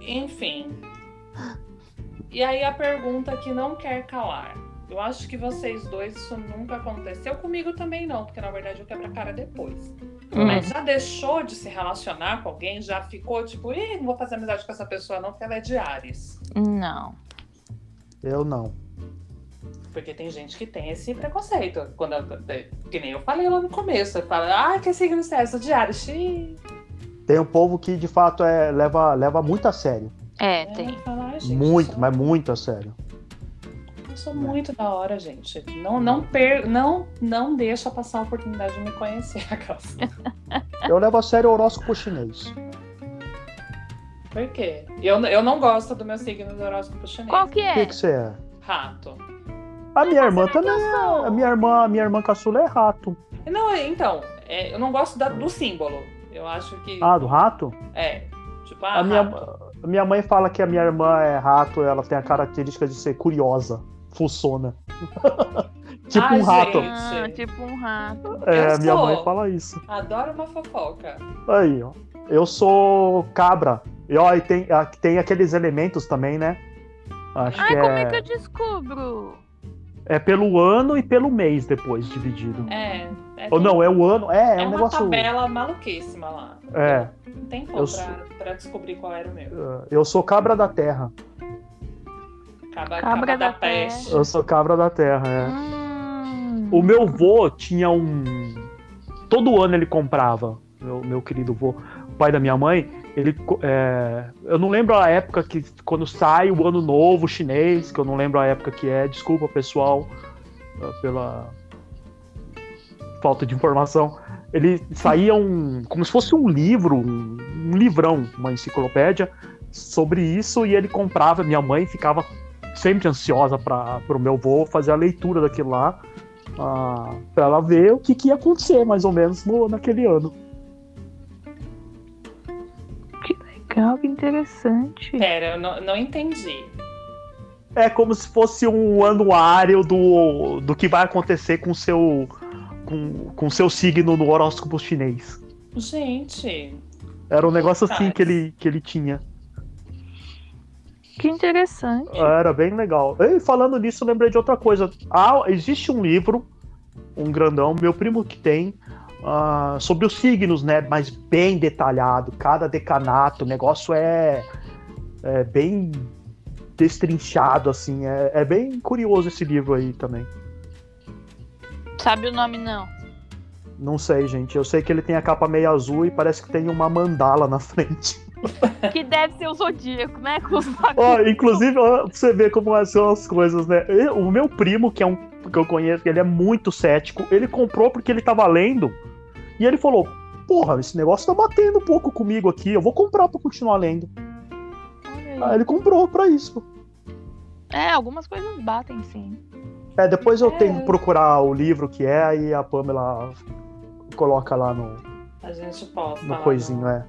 Enfim. E aí a pergunta que não quer calar. Eu acho que vocês dois, isso nunca aconteceu. Comigo também não, porque na verdade eu quebro a cara depois. Hum. Mas já deixou de se relacionar com alguém? Já ficou tipo, ih, não vou fazer amizade com essa pessoa não, porque ela é de Ares. Não. Eu não. Porque tem gente que tem esse preconceito. Quando eu- que nem eu falei lá no começo. Fala, ah, que signo é? Eu sou de Ares. Xiii. Tem um povo que de fato é, leva, leva muito a sério. É, É, tem. fala, "Ai, gente, muito, mas muito a sério. Eu sou muito da hora, gente. Não, não, per, não, não deixa passar a oportunidade de me conhecer, aquelas. Eu levo a sério o horóscopo chinês. Por quê? Eu, eu não gosto do meu signo do horóscopo chinês. Qual que O é? que, que você é? Rato. A minha irmã também é. A minha irmã, a minha irmã caçula é rato. Não, então, é, eu não gosto da- do símbolo. Eu acho que. Ah, do rato? É. Tipo, ah, A minha, rato. a minha mãe fala que a minha irmã é rato, ela tem a característica de ser curiosa, fuçona. tipo Ai, um rato. gente. Ah, tipo um rato. É, Eu minha sou. mãe fala isso. Adoro uma fofoca. Aí, ó. Eu sou cabra. E ó, e tem, ah, tem aqueles elementos também, né? Acho Ai, que como é, é que eu descubro? é pelo ano e pelo mês depois dividido. É. é Ou não, é o ano. É, é, é um uma negócio. tabela maluquíssima lá. É. Não tem como Eu pra, sou- pra descobrir qual era o meu. Ah, Eu sou cabra da terra. Cabra, Cabra cabra da, da peste. Eu sou cabra da terra, é. Hum. O meu vô tinha um. Todo ano ele comprava. Meu, meu querido vô, o pai da minha mãe, ele. é, Eu não lembro a época que. Quando sai o ano novo chinês, que eu não lembro a época que é. Desculpa, pessoal, ah, pela falta de informação. Ele saía um. como se fosse um livro, um, um livrão, uma enciclopédia sobre isso, e ele comprava. Minha mãe ficava sempre ansiosa para o meu vô fazer a leitura daquilo lá ah, para ela ver o que, que ia acontecer mais ou menos no, naquele ano. Legal, que interessante. Pera, eu não, não entendi. É como se fosse um anuário do, do que vai acontecer com o seu com, com seu signo no horóscopo chinês. Gente, Era um negócio assim que ele, que ele tinha. Que interessante. Era bem legal. E falando nisso, eu lembrei de outra coisa. Ah, existe um livro, um grandão, meu primo que tem, ah, sobre os signos, né? Mas bem detalhado, cada decanato, o negócio é, é bem destrinchado, assim. É, é bem curioso esse livro aí também. Sabe o nome, não? Não sei, gente. Eu sei que ele tem a capa meio azul e parece que tem uma mandala na frente. Que deve ser o Zodíaco, né? Com os Ó, inclusive, ó, pra você ver como são as coisas, né? Eu- o meu primo, que é um que eu conheço, ele é muito cético, ele comprou porque ele tava lendo e ele falou: Porra, esse negócio tá batendo um pouco comigo aqui, eu vou comprar pra continuar lendo. Aí aí. ele comprou pra isso. É, algumas coisas batem, sim. É, depois eu É. tenho que procurar o livro que é, aí a Pamela coloca lá no, a gente posta no lá coisinho, no, é.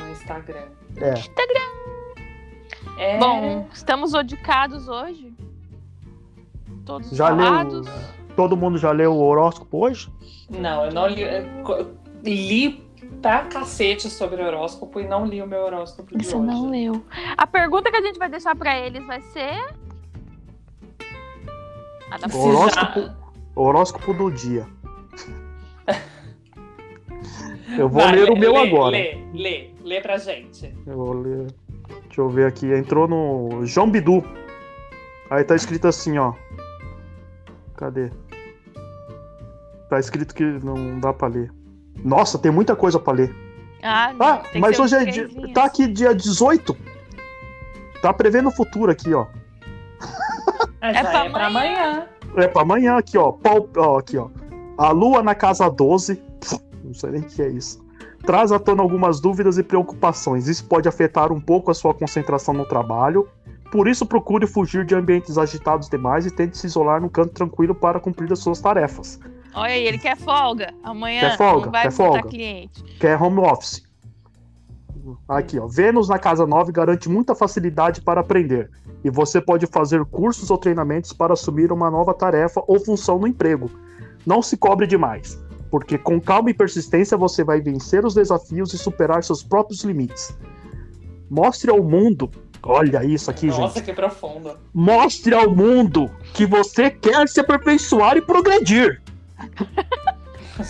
No Instagram. É. É, Bom, estamos zodicados hoje. Todos Já leu? Todo mundo já leu o horóscopo hoje? Não, eu não li. eu li pra cacete sobre horóscopo e não li o meu horóscopo de Você hoje. não leu. A pergunta que a gente vai deixar pra eles vai ser. Da O horóscopo, já- o horóscopo do dia. Eu vou Vai, ler o meu lê, agora. Lê, lê, lê pra gente. Eu vou ler. Deixa eu ver aqui. Entrou no João Bidu. Aí tá escrito assim, ó. Cadê? Tá escrito que não dá pra ler. Nossa, tem muita coisa pra ler. Ah, não, Ah, mas hoje é dia, tá aqui dia 18. Tá prevendo o futuro aqui, ó. Mas É já pra é pra amanhã. É pra amanhã aqui, ó. Pau, ó. Aqui, ó. A lua na casa 12. Pff, Não sei nem o que é isso. Traz à tona algumas dúvidas e preocupações. Isso pode afetar um pouco a sua concentração no trabalho. Por isso, procure fugir de ambientes agitados demais e tente se isolar num canto tranquilo para cumprir as suas tarefas. Olha aí, ele quer folga. Amanhã Quer folga, não vai quer folga. cliente. que é home office. Aqui, ó. Vênus na casa 9 garante muita facilidade para aprender. E você pode fazer cursos ou treinamentos para assumir uma nova tarefa ou função no emprego. Não se cobre demais, porque com calma e persistência você vai vencer os desafios e superar seus próprios limites. Mostre ao mundo. Olha isso aqui, Nossa, gente. que profundo. Mostre ao mundo que você quer se aperfeiçoar e progredir.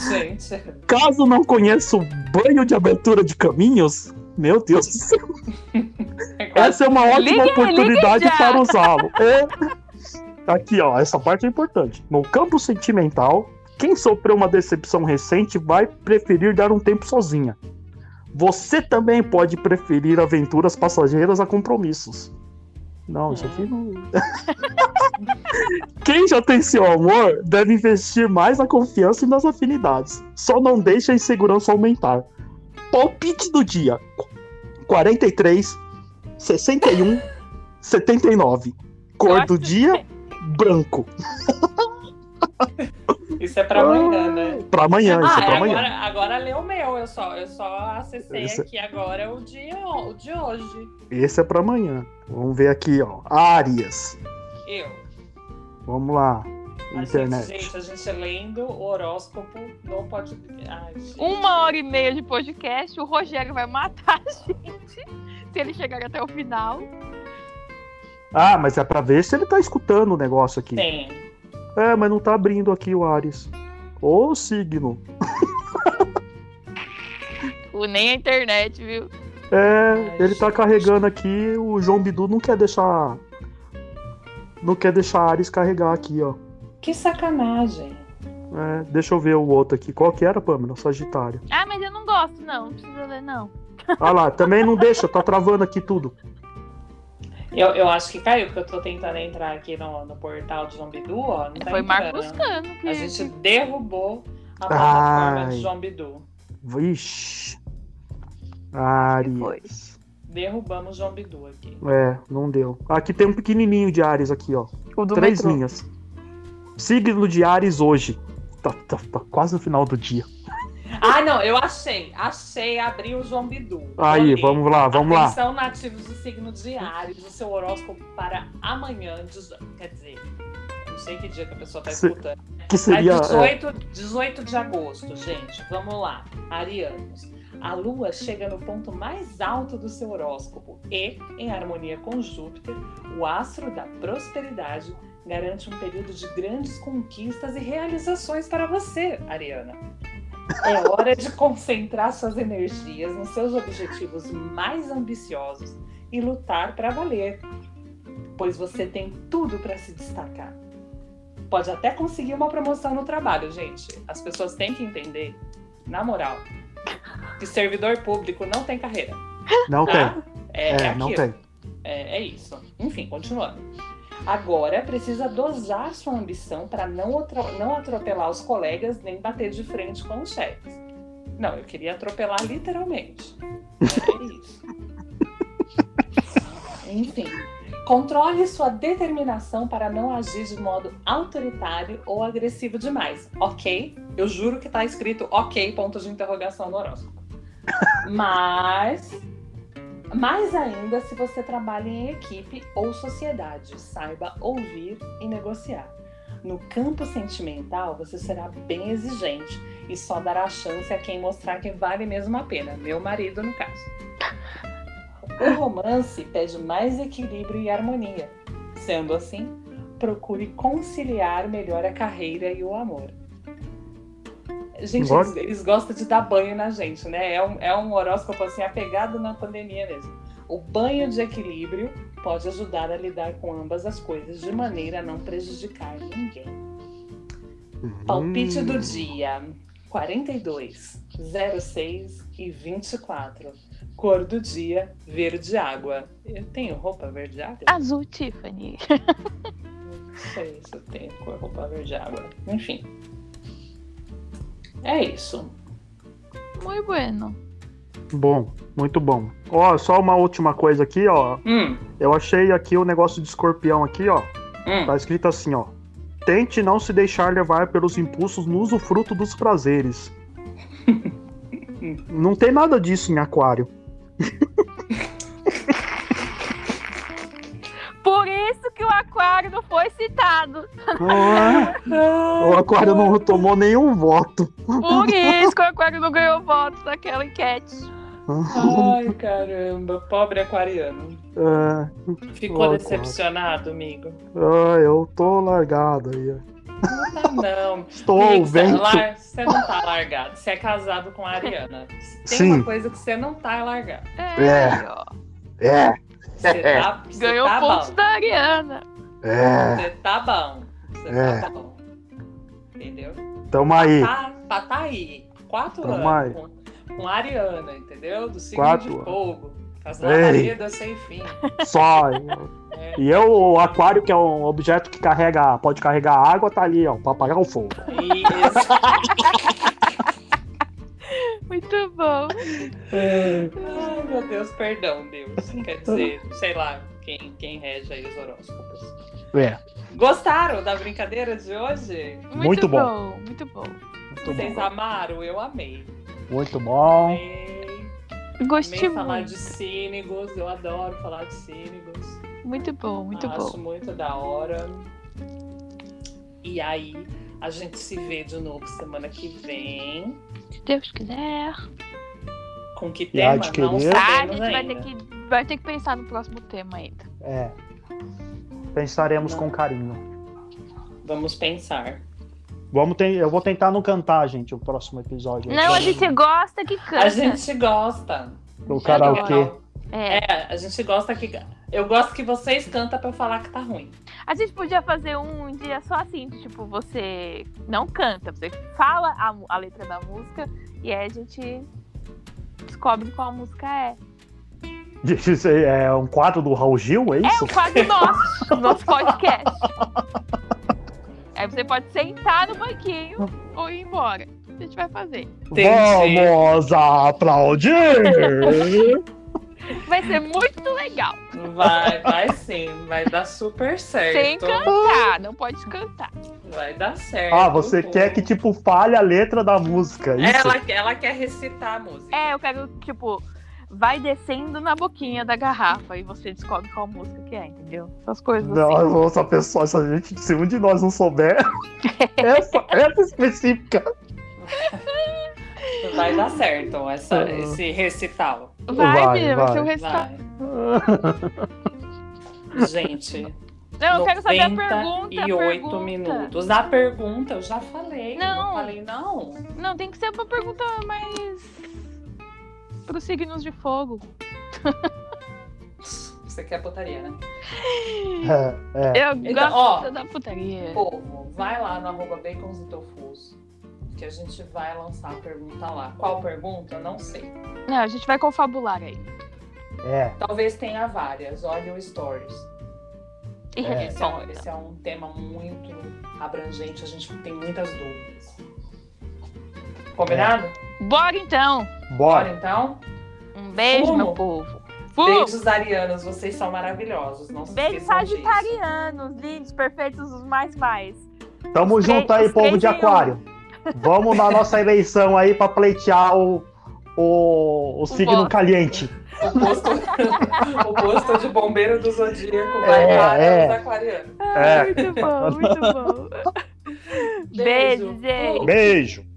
Gente. Caso não conheça o banho de abertura de caminhos, meu Deus do céu. É. Essa é uma ótima Ligue, oportunidade ligue para usá-lo. É. Aqui, ó, essa parte é importante. No campo sentimental, quem sofreu uma decepção recente vai preferir dar um tempo sozinha. Você também pode preferir aventuras passageiras a compromissos. Não, isso aqui não. Quem já tem seu amor deve investir mais na confiança e nas afinidades. Só não deixe a insegurança aumentar. Palpite do dia: 43, 61, 79. Cor do dia: branco. Isso é pra amanhã, né? Pra amanhã, isso Ah, é pra é, amanhã. agora, agora lê o meu. Eu só, eu só acessei Esse- aqui agora o, dia, o de hoje. Esse é pra amanhã. Vamos ver aqui, ó. Áreas. Eu. Vamos lá. A Internet. Gente, gente, a gente lendo o horóscopo no podcast. Uma hora e meia de podcast, o Rogério vai matar a gente se ele chegar até o final. Ah, mas é pra ver se ele tá escutando o negócio aqui. Tem. É, mas não tá abrindo aqui o Ares. Ô signo. O, nem a internet, viu? É, ele tá carregando aqui, o João Bidu não quer deixar. Não quer deixar Ares carregar aqui, ó. Que sacanagem. É, deixa eu ver o outro aqui. Qual que era, Pamela? Sagitário. Ah, mas eu não gosto, não. Não precisa ler, não. Ah lá, também não deixa, tá travando aqui tudo. Eu, eu acho que caiu, porque eu tô tentando entrar aqui no, no portal de João Bidu, ó. Não tá Foi entrando. Marcos Cano que. A gente derrubou a plataforma Ai. de João Bidu. Vixe. Ares. Derrubamos João Bidu aqui. É, não deu. Aqui tem um pequenininho de Ares aqui, ó. O do Três metrô. linhas. Signo de Ares hoje. Tá, tá, tá quase no final do dia. Ah, não, eu achei. Achei, abri o João Bidu. Aí, vamos lá, vamos lá. Atenção nativos do signo de Ares, o seu horóscopo para amanhã. Quer dizer, não sei que dia que a pessoa tá Se- escutando. Que seria. Mas é, 18, 18 de agosto, gente. Vamos lá. Arianos. A Lua chega no ponto mais alto do seu horóscopo e, em harmonia com Júpiter, o astro da prosperidade garante um período de grandes conquistas e realizações para você, Ariana. É hora de concentrar suas energias nos seus objetivos mais ambiciosos e lutar para valer, pois você tem tudo para se destacar. Pode até conseguir uma promoção no trabalho, gente. As pessoas têm que entender, na moral, que servidor público não tem carreira. Não tem. Tá? É, É, é não tem. É, é isso. Enfim, continuando. Agora precisa dosar sua ambição para não, não atropelar os colegas nem bater de frente com os chefes. Não, eu queria atropelar literalmente. É isso. Enfim, controle sua determinação para não agir de modo autoritário ou agressivo demais. Ok? Eu juro que tá escrito ok, ponto de interrogação no horóscopo. Mas mais ainda se você trabalha em equipe ou sociedade, saiba ouvir e negociar. No campo sentimental, você será bem exigente e só dará chance a quem mostrar que vale mesmo a pena, meu marido no caso. O romance pede mais equilíbrio e harmonia. Sendo assim, procure conciliar melhor a carreira e o amor. Gente, eles, eles gostam de dar banho na gente, né? É um, é um horóscopo assim apegado na pandemia mesmo. O banho de equilíbrio pode ajudar a lidar com ambas as coisas de maneira a não prejudicar ninguém. Palpite do dia: 42, 06 e 24. Cor do dia: verde água. Eu tenho roupa verde água? Azul, Tiffany. Não sei se eu tenho cor roupa verde água. Enfim. É isso. Muito bueno. Bom, muito bom. Ó, só uma última coisa aqui, ó. Hum, Eu achei aqui o negócio de escorpião aqui, ó. hum. Tá escrito assim, ó. Tente não se deixar levar pelos impulsos no usufruto dos prazeres. não tem nada disso em aquário. Por isso que o aquário não foi citado. o aquário não tomou nenhum voto. Por isso que o aquário não ganhou votos naquela enquete. Ai, caramba. Pobre aquariano. É, Ficou decepcionado, amigo? ah, eu tô largado aí. ó. Não tá, não. Estou Amigo, você, vendo. lar- você não tá largado. Você é casado com a Ariana. Tem Sim. uma coisa que você não tá largado. É. ó. É, Você tá, você Ganhou tá pontos bom. da Ariana. é. Você tá bom. Você É. tá bom. Entendeu? Tamo aí. Tá, tá, tá aí. Quatro Tamo anos aí. com, com a Ariana, entendeu? Do signo Quatro de fogo. As Ei. labaredas sem fim. Só. É. E eu, o aquário, que é um objeto que carrega, pode carregar água, tá ali, ó, pra apagar o fogo. Isso. Muito bom. Meu Deus, perdão, Deus. Quer dizer, sei lá, quem, quem rege aí os horóscopos. É, Gostaram da brincadeira de hoje? Muito bom. Muito bom. muito Vocês bom. amaram? Eu amei. Muito bom. Amei. Gostei Amei falar muito. de cínigos. Eu adoro falar de cínigos. Muito bom, muito Acho bom. muito da hora. E aí, a gente se vê de novo semana que vem. Se Deus quiser. Com que tema? de Não querer. Ah, a gente vai ainda. ter, que, vai ter que pensar no próximo tema ainda. É. Pensaremos Não. com carinho. Vamos pensar. Vamos ten... Eu vou tentar não cantar, gente, o próximo episódio. Não, a gente gosta que canta. A gente gosta. O karaokê. É. É, a gente gosta que. Eu gosto que vocês cantam pra eu falar que tá ruim. A gente podia fazer um dia só assim, tipo, você não canta, você fala a, a letra da música e aí a gente descobre qual música é. Isso aí é um quadro do Raul Gil, é É isso? um quadro nosso, nosso podcast. Aí você pode sentar no banquinho ou ir embora. A gente vai fazer. Entendi. Vamos aplaudir! Vai ser muito legal. Vai, vai sim. Vai dar super certo. Sem cantar, não pode cantar. Vai dar certo. ah, você quer que, tipo, fale a letra da música, isso? Ela, ela quer recitar a música. É, eu quero, tipo, vai descendo na boquinha da garrafa e você descobre qual música que é, entendeu? Essas coisas assim. Não, essa pessoa, essa gente, se um de nós não souber, essa, essa específica. Vai dar certo essa, Ah. esse recital. Vai, Vai, menina, vai ser um. Vai. Gente, Não, eu quero saber a 98 pergunta. a pergunta. minutos. A pergunta eu já falei. Não. Não falei, não. Não, tem que ser uma pergunta mais. Pros signos de fogo. Você quer putaria, né? É, é. Eu Então, gosto ó. da putaria. Povo, vai lá no arroba bacons e tofus. Que a gente vai lançar a pergunta lá. Qual pergunta? Não sei. Não, a gente vai confabular aí. é. Talvez tenha várias. Olha o stories. E É. Esse, é um, responda. esse é um tema muito abrangente. A gente tem muitas dúvidas. Combinado? Bora então! Bora Bora. então? Um beijo, Fumo. meu povo. Fumo. Beijos arianos, vocês são maravilhosos. Não se Beijo esqueçam disso. sagitarianos, lindos, perfeitos, os mais mais. Tamo Os junto aí, povo de um. aquário. Vamos na nossa eleição aí pra pleitear o, o, o signo voto. caliente. O posto, o posto de bombeiro do Zodíaco É, vai para é. os aquarianos. É. Muito bom, muito bom. Beijo. Beijo, gente. Beijo.